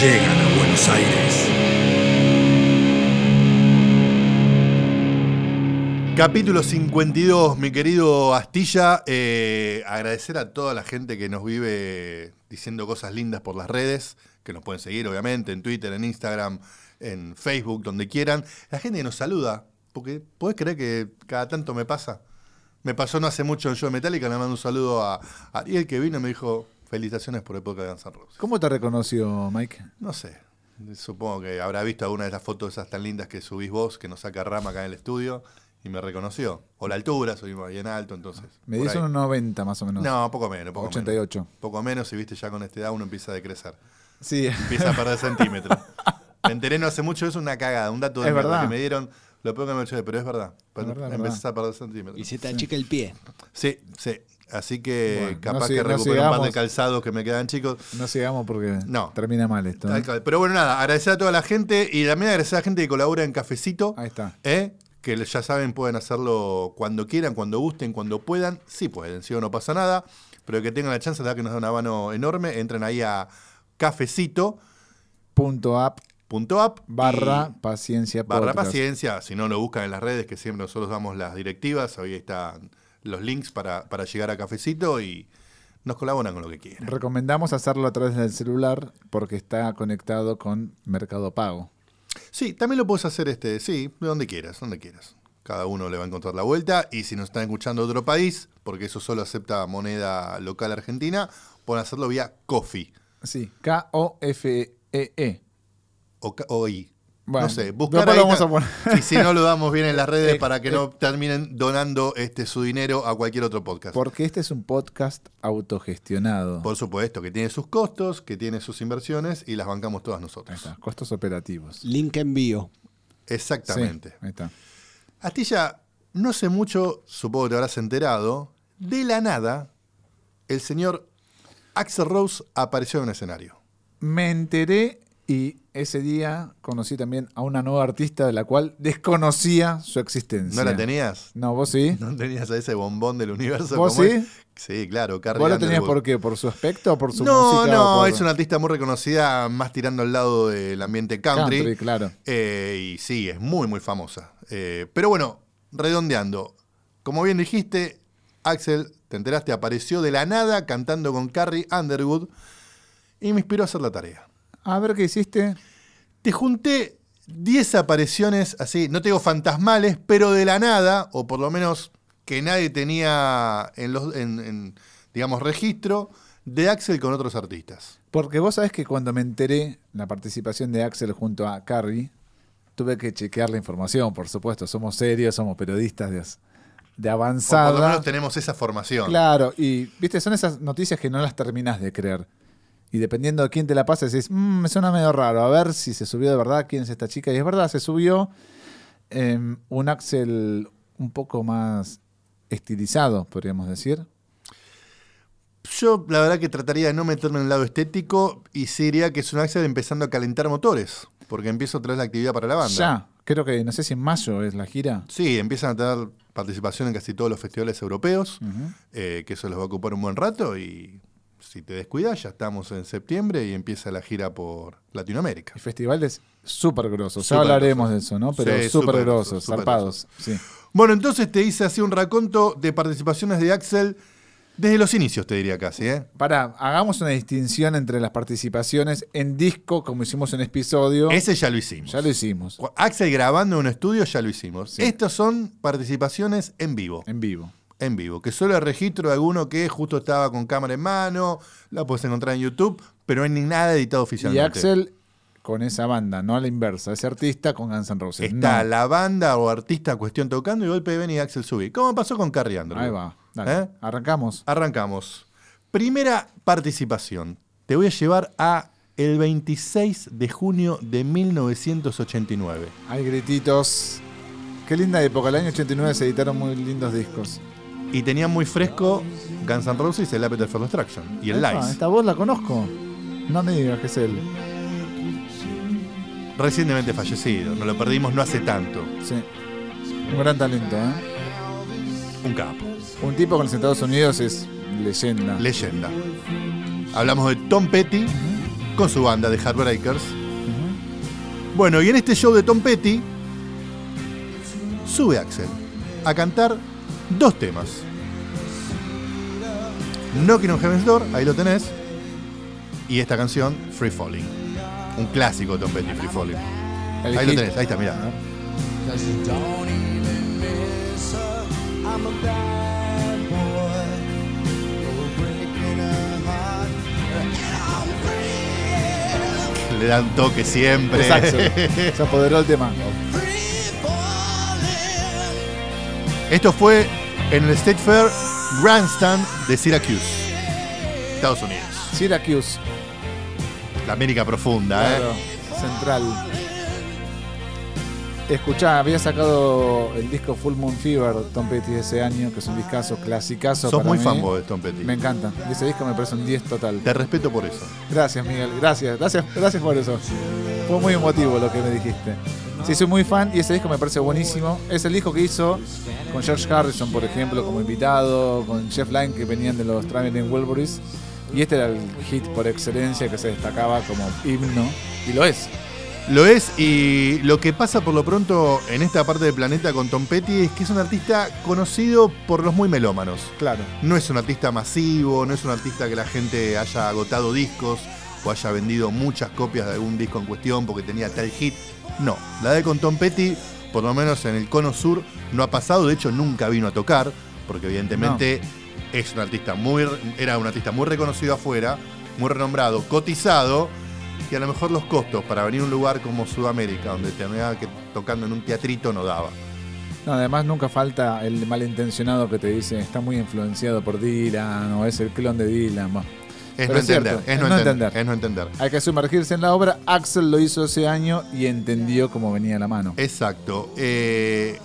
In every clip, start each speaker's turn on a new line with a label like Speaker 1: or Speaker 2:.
Speaker 1: Llegan a Buenos Aires.
Speaker 2: Capítulo 52, mi querido Astilla. Eh, agradecer a toda la gente que nos vive diciendo cosas lindas por las redes, que nos pueden seguir, obviamente, en Twitter, en Instagram, en Facebook, donde quieran. La gente nos saluda, porque ¿podés creer que cada tanto me pasa? Me pasó no hace mucho en de Metallica, le mando un saludo a Ariel que vino y me dijo felicitaciones por época de Guns N' Roses.
Speaker 3: ¿Cómo te reconoció, Mike?
Speaker 2: No sé, supongo que habrá visto alguna de las fotos esas tan lindas que subís vos, que nos saca Rama acá en el estudio, y me reconoció. O la altura, soy bien alto, entonces.
Speaker 3: Me
Speaker 2: por
Speaker 3: dice unos 90 más o menos.
Speaker 2: No, poco menos, poco
Speaker 3: 88.
Speaker 2: menos. Poco menos, y viste, ya con esta edad uno empieza a decrecer.
Speaker 3: Sí.
Speaker 2: Empieza a perder centímetros. Me enteré no hace mucho, es una cagada, un dato de
Speaker 3: verdad.
Speaker 2: que me dieron. Lo peor que me eché, pero es verdad.
Speaker 3: verdad, es
Speaker 2: Empezás
Speaker 3: verdad.
Speaker 2: a perder centímetros.
Speaker 4: Y se te achica el pie.
Speaker 2: Sí, sí. Así que
Speaker 3: Bueno,
Speaker 2: capaz
Speaker 3: no sig-
Speaker 2: que
Speaker 3: no
Speaker 2: recupero un par de calzados que me quedan chicos.
Speaker 3: No sigamos porque
Speaker 2: No.
Speaker 3: termina mal esto. ¿eh?
Speaker 2: Pero bueno, nada, agradecer a toda la gente y también agradecer a la gente que colabora en Cafecito.
Speaker 3: Ahí está.
Speaker 2: ¿eh? Que ya saben, pueden hacerlo cuando quieran, cuando gusten, cuando puedan. Sí pueden, si o no pasa nada. Pero que tengan la chance, verdad que nos da una mano enorme. Entren ahí a cafecito.app
Speaker 3: Punto app barra paciencia
Speaker 2: barra
Speaker 3: podcast.
Speaker 2: paciencia. Si no, lo buscan en las redes, que siempre nosotros damos las directivas. Ahí están los links para, para llegar a Cafecito y nos colaboran con lo que quieran.
Speaker 3: Recomendamos hacerlo a través del celular porque está conectado con Mercado Pago.
Speaker 2: Sí, también lo puedes hacer este, sí, de donde quieras, donde quieras. Cada uno le va a encontrar la vuelta. Y si nos están escuchando de otro país, porque eso solo acepta moneda local argentina, pueden hacerlo vía Coffee
Speaker 3: Sí, K-O-F-E-E.
Speaker 2: o, ca- o I.
Speaker 3: Bueno,
Speaker 2: no sé, buscar ahí
Speaker 3: lo vamos a poner.
Speaker 2: Y si no, lo damos bien en las redes
Speaker 3: Eh,
Speaker 2: para que
Speaker 3: eh.
Speaker 2: no terminen donando este su dinero a cualquier otro podcast. Por,
Speaker 3: Porque este es un podcast autogestionado.
Speaker 2: supuesto, que tiene sus costos, que tiene sus inversiones y las bancamos todas
Speaker 3: Ahí
Speaker 2: nosotros.
Speaker 3: está, costos operativos.
Speaker 4: Link envío.
Speaker 2: Exactamente.
Speaker 3: Sí, ahí está.
Speaker 2: Astilla, no sé mucho, supongo que te habrás enterado, de la nada, el señor Axel Rose apareció en un escenario.
Speaker 3: Me enteré y ese día conocí también a una nueva artista de la cual desconocía su existencia.
Speaker 2: ¿No la tenías?
Speaker 3: No, vos sí.
Speaker 2: ¿No tenías a ese bombón del universo?
Speaker 3: ¿Vos
Speaker 2: como
Speaker 3: sí?
Speaker 2: es? Sí, claro, Carrie
Speaker 3: ¿Vos la tenías por qué? ¿Por su aspecto o por su
Speaker 2: No,
Speaker 3: música?
Speaker 2: no,
Speaker 3: o por-
Speaker 2: es una artista muy reconocida, más tirando al lado del ambiente country.
Speaker 3: country, claro.
Speaker 2: Eh, y sí, es muy, muy famosa. Eh, pero bueno, redondeando. Como bien dijiste, Axel, te enteraste, apareció de la nada cantando con Carrie Underwood y me inspiró a hacer la tarea.
Speaker 3: A ver qué hiciste.
Speaker 2: Te junté 10 apariciones así, no te digo fantasmales, pero de la nada, o por lo menos que nadie tenía en los, en, en, digamos, registro, de Axel con otros artistas.
Speaker 3: Porque vos sabés que cuando me enteré la participación de Axel junto a Carrie, tuve que chequear la información, por supuesto. Somos serios, somos periodistas de, de
Speaker 2: O
Speaker 3: avanzada.
Speaker 2: por lo menos tenemos esa formación.
Speaker 3: Claro, y viste, son esas noticias que no las terminás de creer. Y dependiendo de quién te la pasa, decís, "Mm, me suena medio raro, a ver si se subió de verdad, quién es esta chica. Y es verdad, se subió em, un Axel un poco más estilizado, podríamos decir.
Speaker 2: Yo la verdad que trataría de no meterme en el lado estético y sí diría que es un Axel empezando a calentar motores, porque empieza otra vez la actividad para la banda.
Speaker 3: Ya, creo que no sé si en mayo es la gira.
Speaker 2: Sí, empiezan a tener participación en casi todos los festivales europeos, eh, que eso les va a ocupar un buen rato y si te descuidas ya estamos en septiembre y empieza la gira por Latinoamérica.
Speaker 3: Y festivales súper grosos. Ya hablaremos de eso, ¿no? Pero
Speaker 2: Sí,
Speaker 3: súper grosos,
Speaker 2: grosos, súper
Speaker 3: zarpados. Sí.
Speaker 2: Bueno, entonces te hice así un raconto de participaciones de Axel desde los inicios, te diría casi, ¿eh?
Speaker 3: Para, hagamos una distinción entre las participaciones en disco, como hicimos en episodio.
Speaker 2: Ese ya lo hicimos.
Speaker 3: Ya lo hicimos,
Speaker 2: Axel grabando en un estudio ya lo hicimos.
Speaker 3: Sí.
Speaker 2: Estos son participaciones en vivo.
Speaker 3: en vivo.
Speaker 2: En vivo. Que solo el registro de alguno que justo estaba con cámara en mano, la puedes encontrar en YouTube, pero no hay ni nada editado
Speaker 3: Y
Speaker 2: oficialmente.
Speaker 3: Axel con esa banda, no a la inversa, ese artista con Guns N' Roses.
Speaker 2: Está
Speaker 3: No.
Speaker 2: la banda o artista cuestión tocando y de golpe ven y Axel subí. ¿Cómo pasó con Carrie Underwood?
Speaker 3: Ahí va. Dale,
Speaker 2: ¿Eh?
Speaker 3: Arrancamos.
Speaker 2: Arrancamos. Primera participación. Te voy a llevar a el 26 de junio de 1989.
Speaker 3: Hay grititos. Qué linda época. El año 89 se editaron muy lindos discos.
Speaker 2: Y tenía muy fresco Guns N' Roses, el Appetite for Destruction y el Lies.
Speaker 3: Esta voz la conozco. No me digas que es él.
Speaker 2: Recientemente fallecido, nos lo perdimos no hace tanto.
Speaker 3: Sí. Un gran talento, ¿eh?
Speaker 2: Un capo.
Speaker 3: Un tipo con los Estados Unidos es leyenda.
Speaker 2: Leyenda. Hablamos de Tom Petty con su banda de Heartbreakers. Bueno, y en este show de Tom Petty sube Axel a cantar dos temas. Knocking on Heaven's Door, ahí lo tenés. Y esta canción, Free Falling. Un clásico de Tom Petty, Free Falling. Ahí lo tenés, ahí está, mirá. Le dan toque siempre.
Speaker 3: Se apoderó el tema.
Speaker 2: Esto fue en el State Fair Grandstand de Syracuse, Estados Unidos.
Speaker 3: Syracuse.
Speaker 2: La América profunda,
Speaker 3: Claro,
Speaker 2: ¿eh?
Speaker 3: Central. Escuchá, había sacado el disco Full Moon Fever, Tom Petty, ese año, que es un discazo, clasicazo.
Speaker 2: Sos
Speaker 3: para
Speaker 2: muy
Speaker 3: mí.
Speaker 2: fanboy de Tom Petty.
Speaker 3: Me encanta. Ese disco me parece un 10 total.
Speaker 2: Te respeto por eso.
Speaker 3: Gracias, Miguel. Gracias. Gracias, gracias por eso. Fue muy emotivo lo que me dijiste. Sí, soy muy fan y ese disco me parece buenísimo. Es el disco que hizo con George Harrison, por ejemplo, como invitado, con Jeff Lynne, que venían de los Traveling Wilburys. Y este era el hit por excelencia que se destacaba como himno. Y lo es.
Speaker 2: Lo es, y lo que pasa por lo pronto en esta parte del planeta con Tom Petty es que es un artista conocido por los muy melómanos.
Speaker 3: Claro.
Speaker 2: No es un artista masivo, no es un artista que la gente haya agotado discos o haya vendido muchas copias de algún disco en cuestión porque tenía tal hit. No, la de con Tom Petty, por lo menos en el cono sur, no ha pasado, de hecho nunca vino a tocar, porque evidentemente es un artista muy, era un artista muy reconocido afuera, muy renombrado, cotizado, y a lo mejor los costos para venir a un lugar como Sudamérica, donde terminaba que tocando en un teatrito, no daba.
Speaker 3: No, además nunca falta el malintencionado que te dice está muy influenciado por Dylan o es el clon de Dylan. Bueno,
Speaker 2: Es no
Speaker 3: cierto,
Speaker 2: entender, es
Speaker 3: es
Speaker 2: no
Speaker 3: no
Speaker 2: entender, es no entender.
Speaker 3: hay que sumergirse en la obra. Axel lo hizo ese año y entendió cómo venía la mano.
Speaker 2: Exacto. Eh,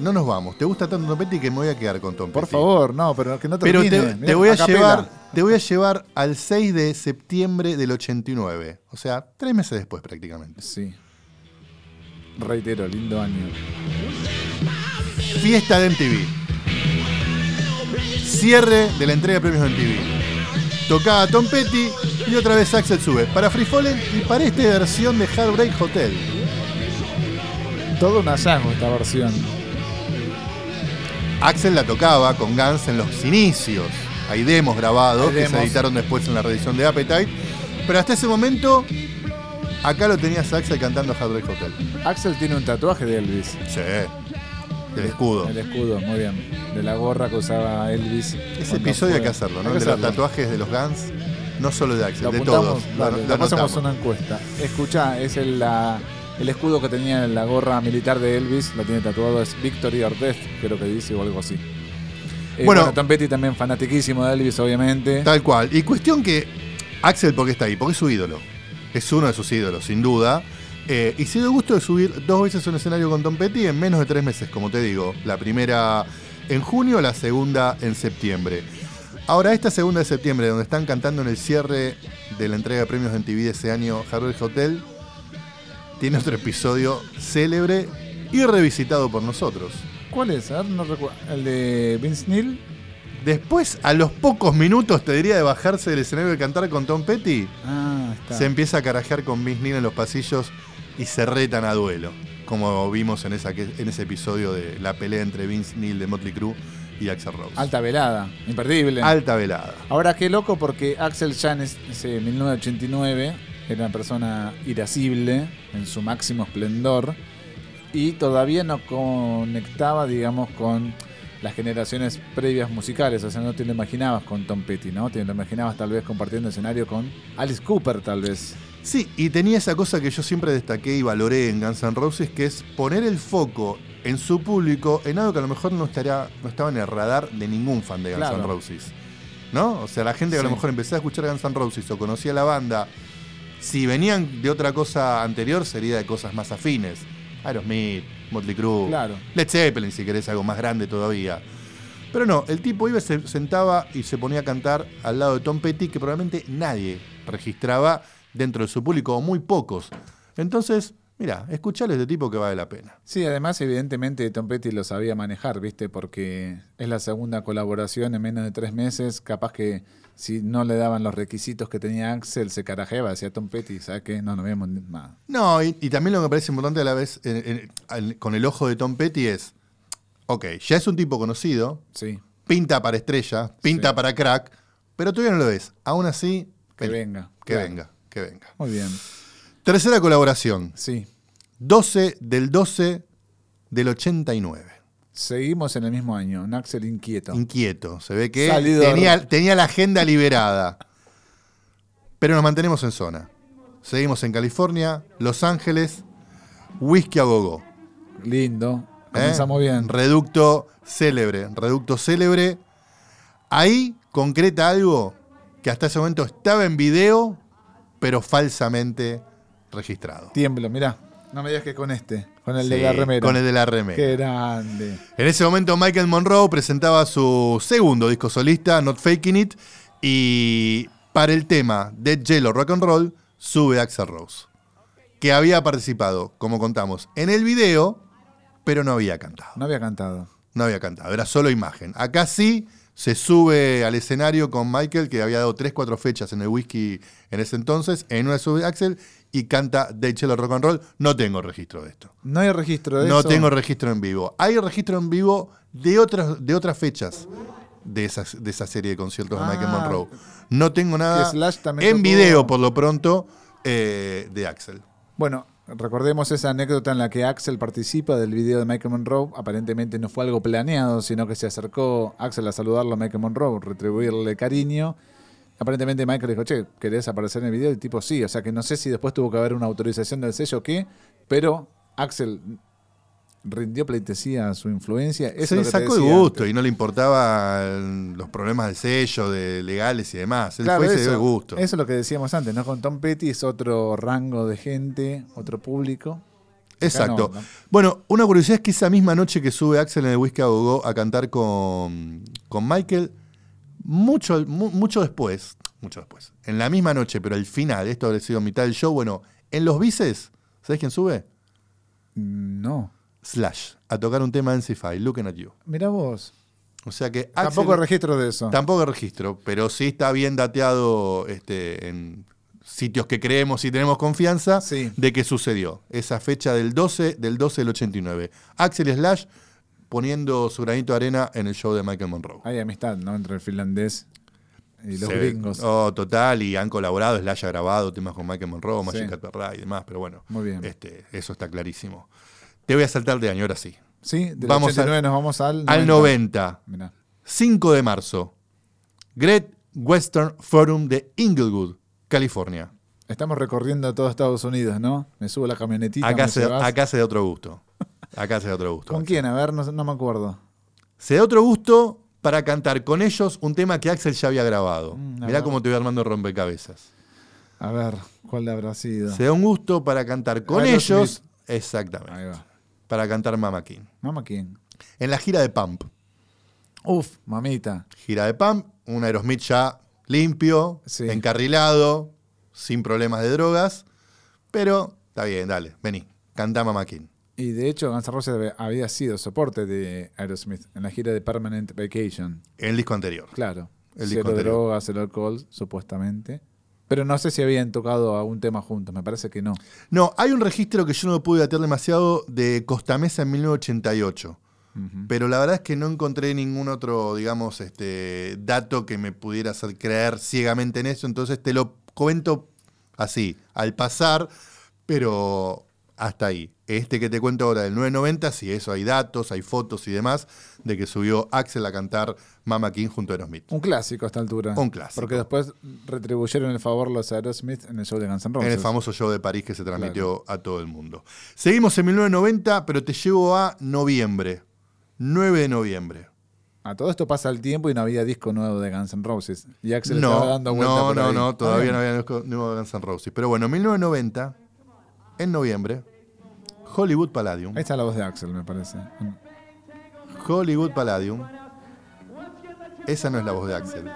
Speaker 2: no nos vamos. ¿Te gusta tanto Tom Petty que me voy a quedar con Tom
Speaker 3: Por favor, no, pero que no
Speaker 2: Pero te,
Speaker 3: Mirá,
Speaker 2: te voy a
Speaker 3: capela.
Speaker 2: llevar, te voy a llevar al 6 de septiembre del 89. O sea, tres meses después prácticamente.
Speaker 3: Sí. Reitero, lindo año.
Speaker 2: Fiesta de MTV. Cierre de la entrega de premios de MTV. Tocaba Tom Petty y otra vez Axel sube. Para Free Fallen y para esta versión de Heartbreak Hotel.
Speaker 3: Todo un hallazgo esta versión.
Speaker 2: Axel la tocaba con Guns en los inicios. Hay demos grabados
Speaker 3: Hay
Speaker 2: que se editaron después en la reedición de Appetite. Pero hasta ese momento, acá lo tenías a Axel cantando Heartbreak Hotel.
Speaker 3: Axel tiene un tatuaje de Elvis.
Speaker 2: Sí. El escudo.
Speaker 3: El escudo, muy bien. De la gorra que usaba Elvis.
Speaker 2: Ese episodio hay que hacerlo, ¿no?
Speaker 3: Que
Speaker 2: de los tatuajes de los Guns, no solo de Axel, de todos.
Speaker 3: dale,
Speaker 2: Lo- lo
Speaker 3: una encuesta. Escucha, es el, la- el escudo que tenía en la gorra militar de Elvis, lo tiene tatuado, es Victory or Death, creo que dice, o algo así. Eh,
Speaker 2: Bueno.
Speaker 3: bueno, Tom Petty también fanatiquísimo de Elvis, obviamente.
Speaker 2: Tal cual. Y cuestión que Axel, ¿por qué está ahí? Porque es su ídolo. Es uno de sus ídolos, sin duda. Eh, y se dio gusto de subir dos veces un escenario con Tom Petty en menos de tres meses, como te digo. La primera en junio, la segunda en septiembre. Ahora, esta segunda de septiembre, donde están cantando en el cierre de la entrega de premios en TV de ese año, Harvard Hotel, tiene otro episodio célebre y revisitado por nosotros.
Speaker 3: ¿Cuál es? A ver, no recuerdo. ¿El de Vince Neil?
Speaker 2: Después, a los pocos minutos, te diría, de bajarse del escenario de cantar con Tom Petty,
Speaker 3: Ah, está.
Speaker 2: se empieza a carajear con Vince Neil en los pasillos y se retan a duelo. Como vimos en, esa, en ese episodio de la pelea entre Vince Neil de Motley Crue y Axel Rose.
Speaker 3: Alta velada, imperdible.
Speaker 2: Alta velada.
Speaker 3: Ahora qué loco porque Axel ya en es- ese 1989 era una persona irascible en su máximo esplendor y todavía no conectaba, digamos, con las generaciones previas musicales. O sea, no te lo imaginabas con Tom Petty, ¿no? Te lo imaginabas tal vez compartiendo escenario con Alice Cooper, tal vez.
Speaker 2: Sí, y tenía esa cosa que yo siempre destaqué y valoré en Guns N' Roses, que es poner el foco en su público en algo que a lo mejor no, estaría, no estaba en el radar de ningún fan de Guns N'
Speaker 3: Claro.
Speaker 2: Roses. ¿No? O sea, la gente que a lo mejor empezó a escuchar Guns N' Roses o conocía la banda, si venían de otra cosa anterior, sería de cosas más afines. Aerosmith, Motley Crue,
Speaker 3: Claro.
Speaker 2: Led Zeppelin, si querés algo más grande todavía. Pero no, el tipo iba, se sentaba y se ponía a cantar al lado de Tom Petty, que probablemente nadie registraba dentro de su público, o muy pocos. Entonces, mira, escuchale a este tipo que vale la pena.
Speaker 3: Sí, además, evidentemente, Tom Petty lo sabía manejar, ¿viste? Porque es la segunda colaboración en menos de tres meses. Capaz que si no le daban los requisitos que tenía Axel, se carajeaba, decía Tom Petty, ¿sabes qué? No, no vemos nada.
Speaker 2: No, y, y también lo que me parece importante a la vez, en- en- al- con el ojo de Tom Petty, es, ok, ya es un tipo conocido,
Speaker 3: Sí,
Speaker 2: pinta para estrella, pinta
Speaker 3: Sí.
Speaker 2: para crack, pero todavía no lo ves. Aún así,
Speaker 3: que venga.
Speaker 2: Que
Speaker 3: Claro.
Speaker 2: venga, que venga.
Speaker 3: Muy bien.
Speaker 2: Tercera colaboración,
Speaker 3: Sí.
Speaker 2: 12 del 12 del 89.
Speaker 3: Seguimos en el mismo año. Un Axel inquieto.
Speaker 2: Inquieto, se ve que tenía, tenía la agenda liberada. Pero nos mantenemos en zona. Seguimos en California, Los Ángeles, Whisky a Gogo.
Speaker 3: Lindo.
Speaker 2: ¿eh?
Speaker 3: Comenzamos bien.
Speaker 2: Reducto célebre, reducto célebre. Ahí concreta algo que hasta ese momento estaba en video, pero falsamente registrado.
Speaker 3: Tiemblo, mirá. No me digas que con este. Con el de la remera.
Speaker 2: Con el de la remera.
Speaker 3: Qué grande.
Speaker 2: En ese momento Michael Monroe presentaba su segundo disco solista, Not Faking It, y para el tema Dead Yellow Rock and Roll sube Axel Rose, que había participado, como contamos, en el video, pero no había cantado.
Speaker 3: No había cantado.
Speaker 2: No había cantado, era solo imagen. Acá sí se sube al escenario con Michael, que había dado 3-4 fechas en el whisky en ese entonces, en una sube Axel y canta Dead Yellow Rock and Roll. No tengo registro de esto.
Speaker 3: No hay registro de
Speaker 2: No
Speaker 3: eso.
Speaker 2: tengo registro en vivo. Hay registro en vivo de otras, de otras fechas de, esas, de esa serie de conciertos de
Speaker 3: Ah.
Speaker 2: Michael Monroe. No tengo nada en video, por lo pronto, eh, de Axel.
Speaker 3: Bueno, recordemos esa anécdota en la que Axel participa del video de Michael Monroe. Aparentemente no fue algo planeado, sino que se acercó Axel a saludarlo a Michael Monroe, retribuirle cariño. Aparentemente Michael dijo, che, ¿querés aparecer en el video? Y el tipo sí, o sea que no sé si después tuvo que haber una autorización del sello o qué, pero Axel rindió pleitesía a su influencia. Eso es
Speaker 2: Se
Speaker 3: lo que te
Speaker 2: sacó de
Speaker 3: decía
Speaker 2: gusto
Speaker 3: antes.
Speaker 2: y no le importaban los problemas del sello, de legales y demás. Él
Speaker 3: Claro,
Speaker 2: fue y se dio
Speaker 3: eso,
Speaker 2: de gusto.
Speaker 3: eso es lo que decíamos antes, ¿no? Con Tom Petty es otro rango de gente, otro público.
Speaker 2: Exacto.
Speaker 3: Acá no, ¿no?
Speaker 2: Bueno, una curiosidad es que esa misma noche que sube Axel en el Whisky a a cantar con, con Michael, mucho, mu- mucho después, mucho después, en la misma noche, pero al final, esto habría sido mitad del show, bueno, en los bices, ¿sabes quién sube?
Speaker 3: No.
Speaker 2: Slash, a tocar un tema de NC5, Looking at You.
Speaker 3: Mira vos.
Speaker 2: O sea que
Speaker 3: Tampoco
Speaker 2: Axel-
Speaker 3: registro de eso.
Speaker 2: Tampoco registro, pero sí está bien dateado este, en sitios que creemos y tenemos confianza
Speaker 3: Sí.
Speaker 2: de que sucedió. Esa fecha del 12 del 12 del 89. Axel Slash poniendo su granito de arena en el show de Michael Monroe.
Speaker 3: Hay amistad, ¿no? Entre el finlandés y los gringos.
Speaker 2: Oh, total, y han colaborado, Slash ha grabado temas con Michael Monroe, Magic
Speaker 3: Sí.
Speaker 2: Y demás, pero bueno,
Speaker 3: Muy bien.
Speaker 2: este, eso está clarísimo. Te voy a saltar de año, ahora sí.
Speaker 3: Sí, del
Speaker 2: Vamos
Speaker 3: 89
Speaker 2: al-
Speaker 3: nos vamos al
Speaker 2: Al 90.
Speaker 3: Mirá.
Speaker 2: 5 de marzo. Great Western Forum de Inglewood, California.
Speaker 3: Estamos recorriendo todo Estados Unidos, ¿no? Me subo a la camionetita.
Speaker 2: Acá se, acá se da otro gusto. Acá se da otro gusto.
Speaker 3: ¿Con quién? A ver, no, no me acuerdo.
Speaker 2: Se da otro gusto para cantar con ellos un tema que Axel ya había grabado.
Speaker 3: Mm, a
Speaker 2: Mirá cómo te voy armando rompecabezas.
Speaker 3: A ver, ¿cuál habrá sido?
Speaker 2: Se da un gusto para cantar con ellos. Exactamente.
Speaker 3: Ahí va.
Speaker 2: Para cantar Mama King.
Speaker 3: ¿Mamá quién?
Speaker 2: En la gira de Pump.
Speaker 3: Uf, mamita.
Speaker 2: Gira de Pump, un Aerosmith ya limpio,
Speaker 3: Sí.
Speaker 2: encarrilado, sin problemas de drogas. Pero está bien, dale, vení. Canta Mama King.
Speaker 3: Y de hecho, Guns N' Roses había- sido soporte de Aerosmith en la gira de Permanent Vacation.
Speaker 2: En el disco anterior.
Speaker 3: Claro.
Speaker 2: El disco
Speaker 3: cero
Speaker 2: anterior.
Speaker 3: drogas, cero alcohol, supuestamente. Pero no sé si habían tocado algún tema juntos, me parece que no.
Speaker 2: No, hay un registro que yo no pude datear demasiado de Costa Mesa en 1988.
Speaker 3: Ujú.
Speaker 2: Pero la verdad es que no encontré ningún otro, digamos, este, dato que me pudiera hacer creer ciegamente en eso. Entonces te lo cuento así, al pasar. Pero hasta ahí. Este que te cuento ahora del 990, sí, eso hay datos, hay fotos y demás de que subió Axel a cantar Mama King junto a Aerosmith.
Speaker 3: Un clásico a esta altura.
Speaker 2: Un clásico.
Speaker 3: Porque después retribuyeron el favor los Aerosmith en el show de Guns N' Roses.
Speaker 2: En el famoso show de París que se transmitió a todo el mundo. Seguimos en 1990, pero te llevo a noviembre. 9 de noviembre.
Speaker 3: A todo esto pasa el tiempo y no había disco nuevo de Guns N' Roses. Y Axel estaba
Speaker 2: No,
Speaker 3: dando vuelta
Speaker 2: no,
Speaker 3: por
Speaker 2: no,
Speaker 3: ahí.
Speaker 2: no, todavía no
Speaker 3: Ah,
Speaker 2: había disco nuevo de Guns N' Roses. Pero bueno, en 1990, en noviembre, Hollywood Palladium.
Speaker 3: Ahí está la voz de Axel, me parece.
Speaker 2: Hollywood Palladium. Esa no es la voz de Axel.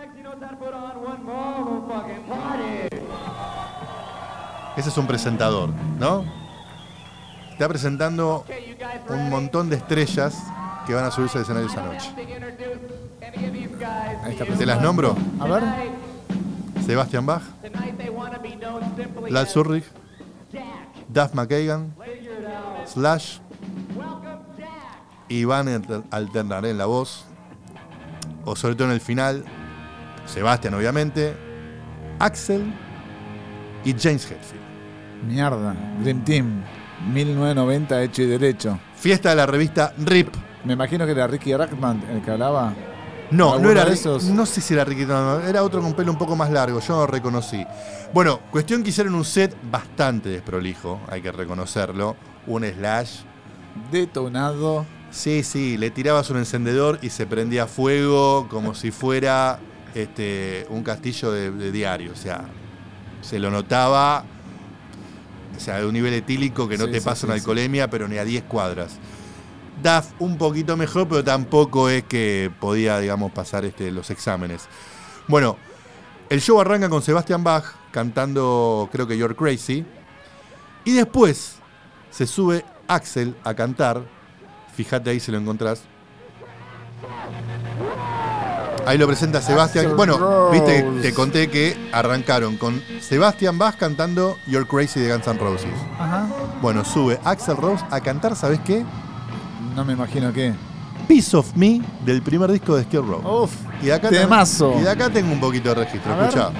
Speaker 2: Ese es un presentador, ¿no? Está presentando un montón de estrellas que van a subirse al escenario esa noche. ¿Te las nombro?
Speaker 3: A ver.
Speaker 2: Sebastian Bach, Lars Ulrich, Duff McKagan, Slash, Iván Alter- Alternaré en la voz, o sobre todo en el final, Sebastian obviamente, Axel y James Hetfield.
Speaker 3: Mierda. Dream Team. 1990 hecho y derecho.
Speaker 2: Fiesta de la revista RIP.
Speaker 3: Me imagino que era Ricky Rackman el que hablaba.
Speaker 2: No, no
Speaker 3: ¿Alguno
Speaker 2: era
Speaker 3: de esos?
Speaker 2: No sé si era era otro con pelo un poco más largo, yo no lo reconocí. Bueno, cuestión que hicieron un set bastante desprolijo, hay que reconocerlo. Un slash
Speaker 3: Detonado.
Speaker 2: Sí, sí, le tirabas un encendedor y se prendía fuego como si fuera este, un castillo de, de diario. O sea, se lo notaba, o sea, de un nivel etílico que no
Speaker 3: Sí,
Speaker 2: te
Speaker 3: sí,
Speaker 2: pasa una
Speaker 3: sí,
Speaker 2: alcoholemia, pero ni a 10 cuadras. DAF un poquito mejor, pero tampoco es que podía, digamos, pasar este, los exámenes. Bueno, el show arranca con Sebastian Bach cantando, creo que You're Crazy. Y después se sube Axel a cantar. Fíjate ahí si lo encontrás. Ahí lo presenta Sebastián. Bueno, viste, te conté que arrancaron con Sebastian Bach cantando You're Crazy de Guns N' Roses.
Speaker 3: Ajá.
Speaker 2: Bueno, sube Axel Rose a cantar, ¿sabes qué?
Speaker 3: No me imagino qué.
Speaker 2: Piece of Me del primer disco de Skid Row.
Speaker 3: Uf.
Speaker 2: Y de acá, tengo-
Speaker 3: Temazo.
Speaker 2: y de acá tengo un poquito de registro, escucha.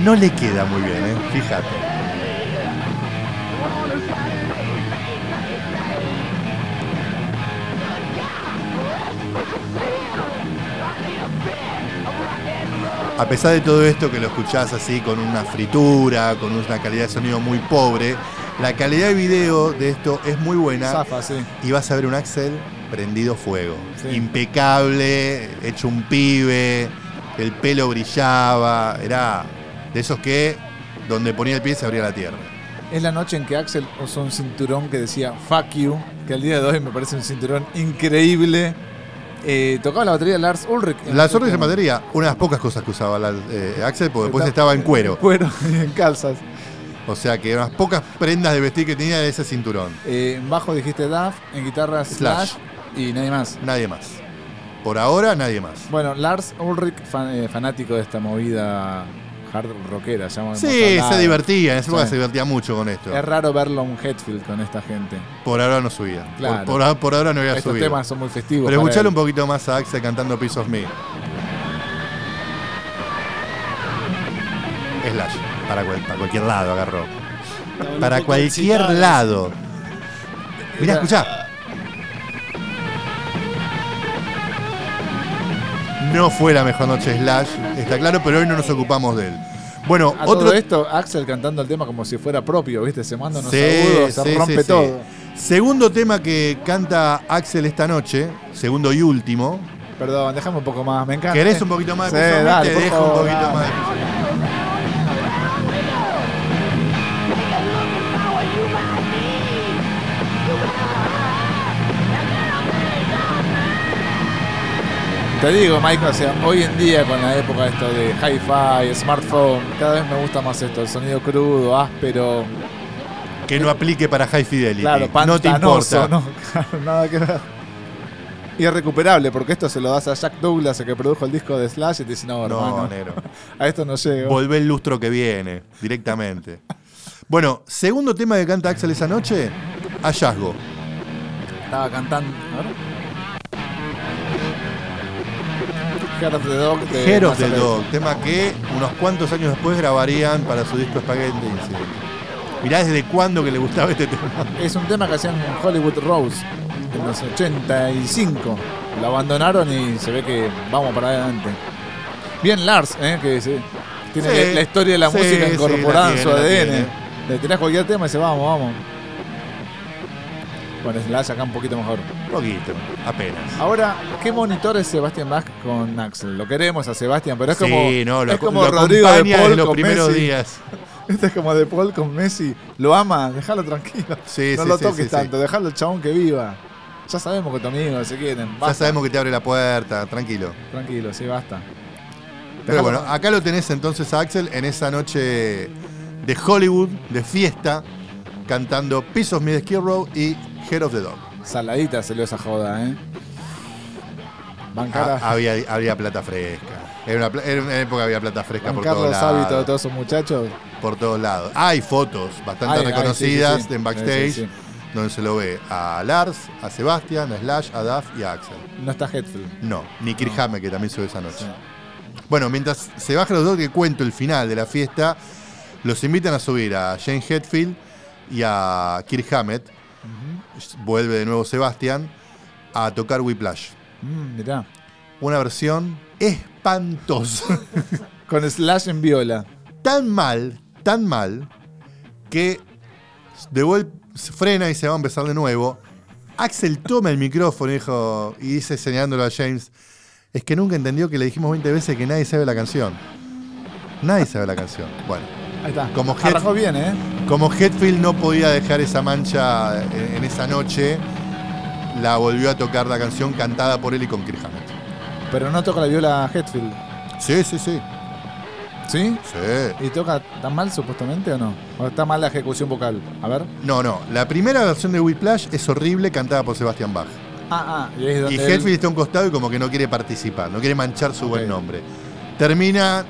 Speaker 2: No le queda muy bien, ¿eh? Fíjate. A pesar de todo esto que lo escuchás así con una fritura, con una calidad de sonido muy pobre, la calidad de video de esto es muy buena
Speaker 3: Zafa, sí.
Speaker 2: y vas a ver un Axel prendido fuego.
Speaker 3: Sí.
Speaker 2: Impecable, hecho un pibe, el pelo brillaba, era de esos que donde ponía el pie se abría la tierra.
Speaker 3: Es la noche en que Axel usó un cinturón que decía fuck you, que al día de hoy me parece un cinturón increíble. Eh, tocaba la batería Lars Ulrich.
Speaker 2: La suerte de batería, una de las pocas cosas que usaba la- eh, Axel, porque después estaba en cuero.
Speaker 3: Cuero y en calzas.
Speaker 2: O sea que unas pocas prendas de vestir que tenía de ese cinturón.
Speaker 3: Eh, en bajo dijiste Duff, en guitarra Slash,
Speaker 2: Slash.
Speaker 3: y nadie más.
Speaker 2: Nadie más. Por ahora, nadie más.
Speaker 3: Bueno, Lars Ulrich, fan- eh, fanático de esta movida hard rockera, llamamos
Speaker 2: Sí, se divertía, en esa época
Speaker 3: Sí.
Speaker 2: se divertía mucho con esto.
Speaker 3: Es raro verlo a un Hetfield con esta gente.
Speaker 2: Por ahora no subía.
Speaker 3: Claro.
Speaker 2: Por, ahora- por ahora no había
Speaker 3: Estos
Speaker 2: subido.
Speaker 3: temas son muy festivos.
Speaker 2: Pero
Speaker 3: él.
Speaker 2: un poquito más a Axel cantando Piece of Me. Slash. Para, cual- para cualquier lado agarró. Para cualquier lado. Mirá, escuchá. No fue la mejor noche Slash, está claro, pero hoy no nos ocupamos de él. Bueno,
Speaker 3: A
Speaker 2: otro.
Speaker 3: todo esto, Axel cantando el tema como si fuera propio, ¿viste? Se manda unos
Speaker 2: Sí,
Speaker 3: agudos, se
Speaker 2: sí,
Speaker 3: rompe
Speaker 2: sí,
Speaker 3: todo.
Speaker 2: Segundo tema que canta Axel esta noche, segundo y último.
Speaker 3: Perdón, déjame un poco más, me encanta.
Speaker 2: ¿Querés un poquito más de
Speaker 3: dale,
Speaker 2: Te dejo
Speaker 3: favor,
Speaker 2: un poquito
Speaker 3: dale.
Speaker 2: más. de-
Speaker 3: Te digo, Mike, o sea, hoy en día con la época esto de hi-fi, smartphone, cada vez me gusta más esto, el sonido crudo, áspero,
Speaker 2: Que no aplique para High Fidelity.
Speaker 3: claro,
Speaker 2: no te importa.
Speaker 3: ¿no? Nada que ver. Irrecuperable, porque esto se lo das a Jack Douglas, el que produjo el disco de Slash, y te dice, no,
Speaker 2: No, negro.
Speaker 3: a esto no llego.
Speaker 2: Volvé el lustro que viene, directamente. Bueno, segundo tema que canta Axel esa noche, Hallazgo.
Speaker 3: Estaba cantando. Heart of the Dog. de
Speaker 2: of the. Dog, tema que unos cuantos años después grabarían para su disco Spaghetti Incident. Mirá desde cuándo que le gustaba este tema.
Speaker 3: Es un tema que hacían en Hollywood Rose en los 85. Lo abandonaron y se ve que vamos para adelante. Bien Lars, ¿eh? que se- tiene
Speaker 2: Sí,
Speaker 3: la, la historia de la
Speaker 2: sí,
Speaker 3: música
Speaker 2: sí,
Speaker 3: incorporada en su ADN. Le tirás cualquier tema y dice, vamos, vamos. Bueno, Slash acá un poquito mejor.
Speaker 2: Un poquito, apenas.
Speaker 3: Ahora, ¿qué monitor es Sebastián Bach con Axel? Lo queremos a Sebastián, pero es como,
Speaker 2: sí, no, lo,
Speaker 3: es como
Speaker 2: lo
Speaker 3: Rodrigo de Paul
Speaker 2: en los
Speaker 3: con
Speaker 2: primeros
Speaker 3: Messi.
Speaker 2: días.
Speaker 3: Este es como de Paul con Messi. Lo ama, déjalo tranquilo.
Speaker 2: Sí,
Speaker 3: no
Speaker 2: sí,
Speaker 3: lo toques tanto, déjalo al chabón que viva. Ya sabemos que tu amigo se quieren.
Speaker 2: Ya
Speaker 3: Basta.
Speaker 2: sabemos que te abre la puerta, tranquilo.
Speaker 3: Tranquilo, sí, basta.
Speaker 2: Pero bueno, acá lo tenés entonces a Axel en esa noche de Hollywood, de fiesta, cantando Piece of Skid Row y Head of the Dog.
Speaker 3: Saladita salió esa joda, ¿eh? Bancar,
Speaker 2: Ah, había, había plata fresca. Era una, pla- era una época había plata fresca por
Speaker 3: bancar
Speaker 2: todos
Speaker 3: los hábitos de
Speaker 2: lados.
Speaker 3: todos esos muchachos.
Speaker 2: Por todos lados. Hay fotos bastante
Speaker 3: Ay, ay,
Speaker 2: reconocidas
Speaker 3: sí, sí, sí.
Speaker 2: en backstage
Speaker 3: Sí, sí, sí.
Speaker 2: donde se lo ve a Lars, a Sebastian, a Slash, a Duff y a Axel.
Speaker 3: No está Hetfield.
Speaker 2: No, ni Kirk Hammett, que también se ve esa noche. Bueno, mientras se bajan los dos que cuento el final de la fiesta, los invitan a subir a Jane Hetfield y a Kirk Hammett. Vuelve de nuevo Sebastian a tocar Whiplash.
Speaker 3: Mm, mirá.
Speaker 2: Una versión espantosa.
Speaker 3: Con Slash en viola.
Speaker 2: tan mal, tan mal, que de vuelta frena y se va a empezar de nuevo. Axel toma el micrófono dijo, y dice señalándolo a James, es que nunca entendió que le dijimos 20 veces que nadie sabe la canción. Nadie sabe la canción. Bueno,
Speaker 3: Ahí está.
Speaker 2: Como
Speaker 3: Arrancó bien, ¿eh?
Speaker 2: Como Hetfield no podía dejar esa mancha en, en esa noche, la volvió a tocar la canción cantada por él y con Kirk Hammett.
Speaker 3: Pero no toca la viola Hetfield.
Speaker 2: Sí, sí, sí.
Speaker 3: ¿Sí?
Speaker 2: Sí.
Speaker 3: ¿Y toca tan mal supuestamente o no? ¿O está mal la ejecución vocal? A ver.
Speaker 2: No, no. La primera versión de Whiplash es horrible, cantada por Sebastian Bach.
Speaker 3: Ah, ah. Y, es donde
Speaker 2: Y
Speaker 3: él-
Speaker 2: Hetfield está a un costado y como que no quiere participar, no quiere manchar su buen nombre. Termina,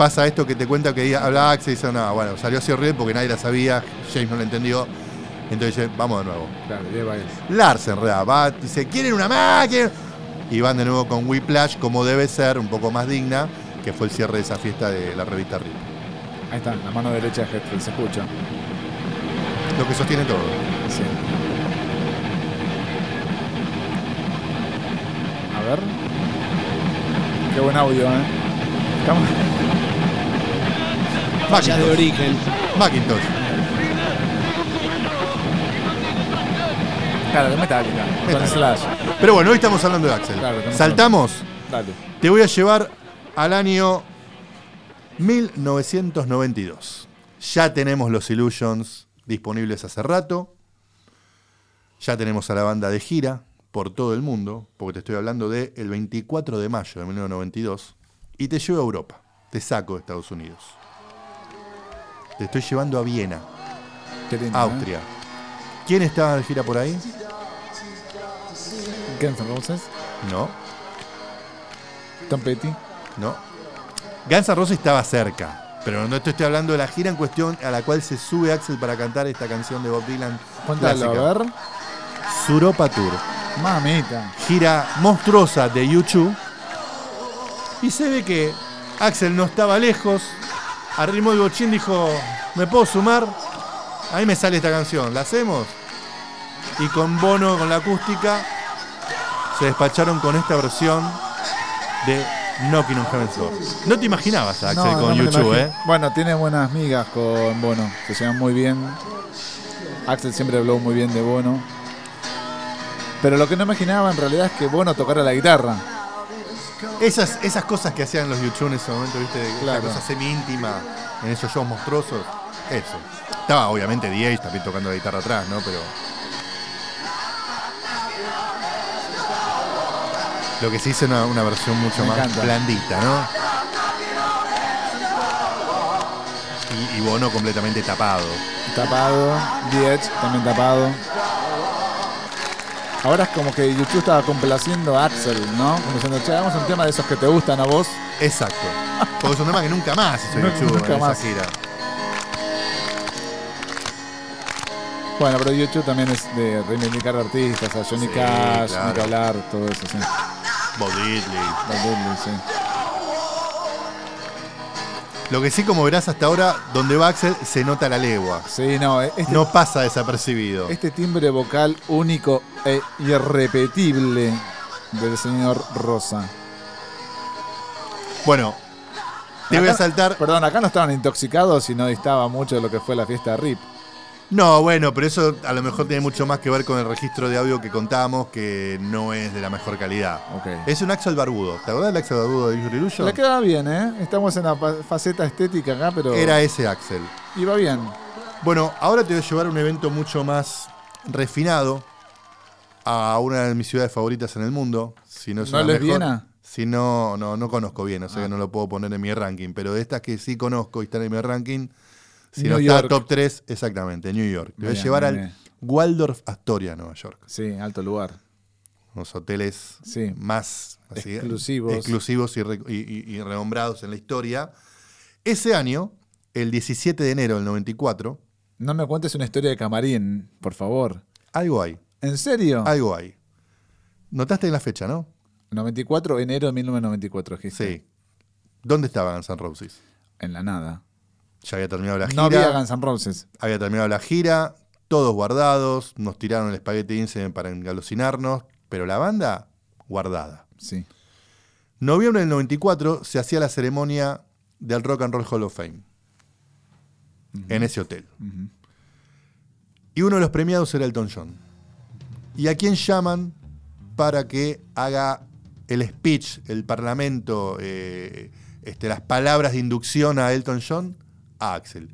Speaker 2: pasa esto que te cuenta que habla Axel y dice, no, bueno, salió así horrible porque nadie la sabía, James no la entendió. Entonces dice, vamos de nuevo.
Speaker 3: Claro, y ahí va él.
Speaker 2: Lars en realidad va, dice, ¿quieren una máquina? Y van de nuevo con Whiplash como debe ser, un poco más digna, que fue el cierre de esa fiesta de la revista RIP.
Speaker 3: Ahí está, la mano derecha de Hetfield, se escucha.
Speaker 2: Lo que sostiene todo.
Speaker 3: Sí. A ver. Qué buen audio, ¿eh? Cam-
Speaker 5: Falla de origen.
Speaker 2: Macintosh.
Speaker 3: Claro, de Metallica. Con Slash.
Speaker 2: Pero bueno, hoy estamos hablando de Axel.
Speaker 3: Claro,
Speaker 2: Saltamos.
Speaker 3: Dale.
Speaker 2: Te voy a llevar al año 1992. Ya tenemos los Illusions disponibles hace rato. Ya tenemos a la banda de gira por todo el mundo, porque te estoy hablando del el 24 de mayo de 1992. Y te llevo a Europa. Te saco de Estados Unidos. Te estoy llevando a Viena,
Speaker 3: ¿eh?
Speaker 2: Austria. ¿Quién estaba de gira por ahí?
Speaker 3: Guns N' Roses.
Speaker 2: No,
Speaker 3: Tom Petty.
Speaker 2: no. Guns N' Roses estaba cerca, pero no te estoy hablando de la gira en cuestión a la cual se sube Axel para cantar esta canción de Bob Dylan. Clásica.
Speaker 3: a ver.
Speaker 2: Suropa Tour.
Speaker 3: Mamita.
Speaker 2: Gira monstruosa de YouTube. Y se ve que Axel no estaba lejos. Al ritmo del bochín dijo, ¿me puedo sumar? Ahí me sale esta canción, ¿la hacemos? Y con Bono, con la acústica, se despacharon con esta versión de Knocking on Heaven's Door. No te imaginabas a Axel
Speaker 3: No,
Speaker 2: con
Speaker 3: no
Speaker 2: YouTube. ¿eh?
Speaker 3: Bueno, tiene buenas migas con Bono. Se llevan muy bien. Axel siempre habló muy bien de Bono. Pero lo que no imaginaba en realidad es que Bono tocara la guitarra.
Speaker 2: Esas, esas cosas que hacían los YouTube en ese momento, ¿viste?
Speaker 3: Claro.
Speaker 2: Esa cosa semi-íntima en esos shows monstruosos. Eso. Estaba obviamente DH también tocando la guitarra atrás, ¿no? Pero. Lo que se hizo una, una versión mucho
Speaker 3: Me
Speaker 2: más
Speaker 3: encanta.
Speaker 2: blandita, ¿no? Y, y Bono completamente tapado.
Speaker 3: Tapado. Diez también tapado. Ahora es como que YouTube estaba complaciendo a Axel, ¿no? Como diciendo, che, hagamos un tema de esos que te gustan a vos.
Speaker 2: Exacto. Porque es un tema que nunca más hizo YouTube
Speaker 3: nunca
Speaker 2: en
Speaker 3: más.
Speaker 2: esa gira.
Speaker 3: Bueno, pero YouTube también es de reivindicar artistas, a Johnny
Speaker 2: Sí,
Speaker 3: Cash,
Speaker 2: claro.
Speaker 3: todo eso, sí.
Speaker 2: Bo Diddley.
Speaker 3: Bob Diddley, sí.
Speaker 2: Lo que sí, como verás hasta ahora, donde va Axel se nota la legua.
Speaker 3: Sí, no, este,
Speaker 2: No pasa desapercibido.
Speaker 3: este timbre vocal único e irrepetible del señor Rosa.
Speaker 2: Bueno, te voy a saltar.
Speaker 3: Perdón, acá no estaban intoxicados y no distaba mucho de lo que fue la fiesta de RIP.
Speaker 2: No, bueno, pero eso a lo mejor tiene mucho más que ver con el registro de audio que contamos, que no es de la mejor calidad.
Speaker 3: Ok.
Speaker 2: Es un Axel Barbudo. ¿Te acordás del Axel Barbudo de Illusion?
Speaker 3: Le quedaba bien, ¿eh? Estamos en la fa- faceta estética acá, pero
Speaker 2: Era ese Axel.
Speaker 3: iba bien.
Speaker 2: Bueno, ahora te voy a llevar a un evento mucho más refinado a una de mis ciudades favoritas en el mundo. Si no es
Speaker 3: ¿No
Speaker 2: una
Speaker 3: es
Speaker 2: mejor.
Speaker 3: Viena?
Speaker 2: Si no, no, no conozco bien, o sea
Speaker 3: Ah.
Speaker 2: que no lo puedo poner en mi ranking. Pero de estas que sí conozco y están en mi ranking, si
Speaker 3: New
Speaker 2: no está top 3, exactamente, New York. Te voy a llevar al. Waldorf Astoria, Nueva York.
Speaker 3: Sí, alto lugar.
Speaker 2: Unos hoteles
Speaker 3: Sí.
Speaker 2: más así,
Speaker 3: Exclusivos.
Speaker 2: exclusivos y, re- y- y- y renombrados en la historia. Ese año, el 17 de enero del 94,
Speaker 3: No me cuentes una historia de camarín, por favor.
Speaker 2: algo hay.
Speaker 3: ¿En serio?
Speaker 2: Algo hay. Notaste la fecha, ¿no?
Speaker 3: 94, enero de 1994, dijiste.
Speaker 2: Sí. ¿Dónde estaba Guns N' Roses?
Speaker 3: En la nada.
Speaker 2: Ya había terminado la gira.
Speaker 3: No había Guns N' Roses.
Speaker 2: había terminado la gira, todos guardados, nos tiraron el espagueti incident para engalocinarnos, pero la banda guardada.
Speaker 3: Sí.
Speaker 2: Noviembre del 94 se hacía la ceremonia del Rock and Roll Hall of Fame en ese hotel. Y uno de los premiados era Elton John. ¿Y a quién llaman para que haga el speech, el parlamento, eh, este, las palabras de inducción a Elton John? A Axel,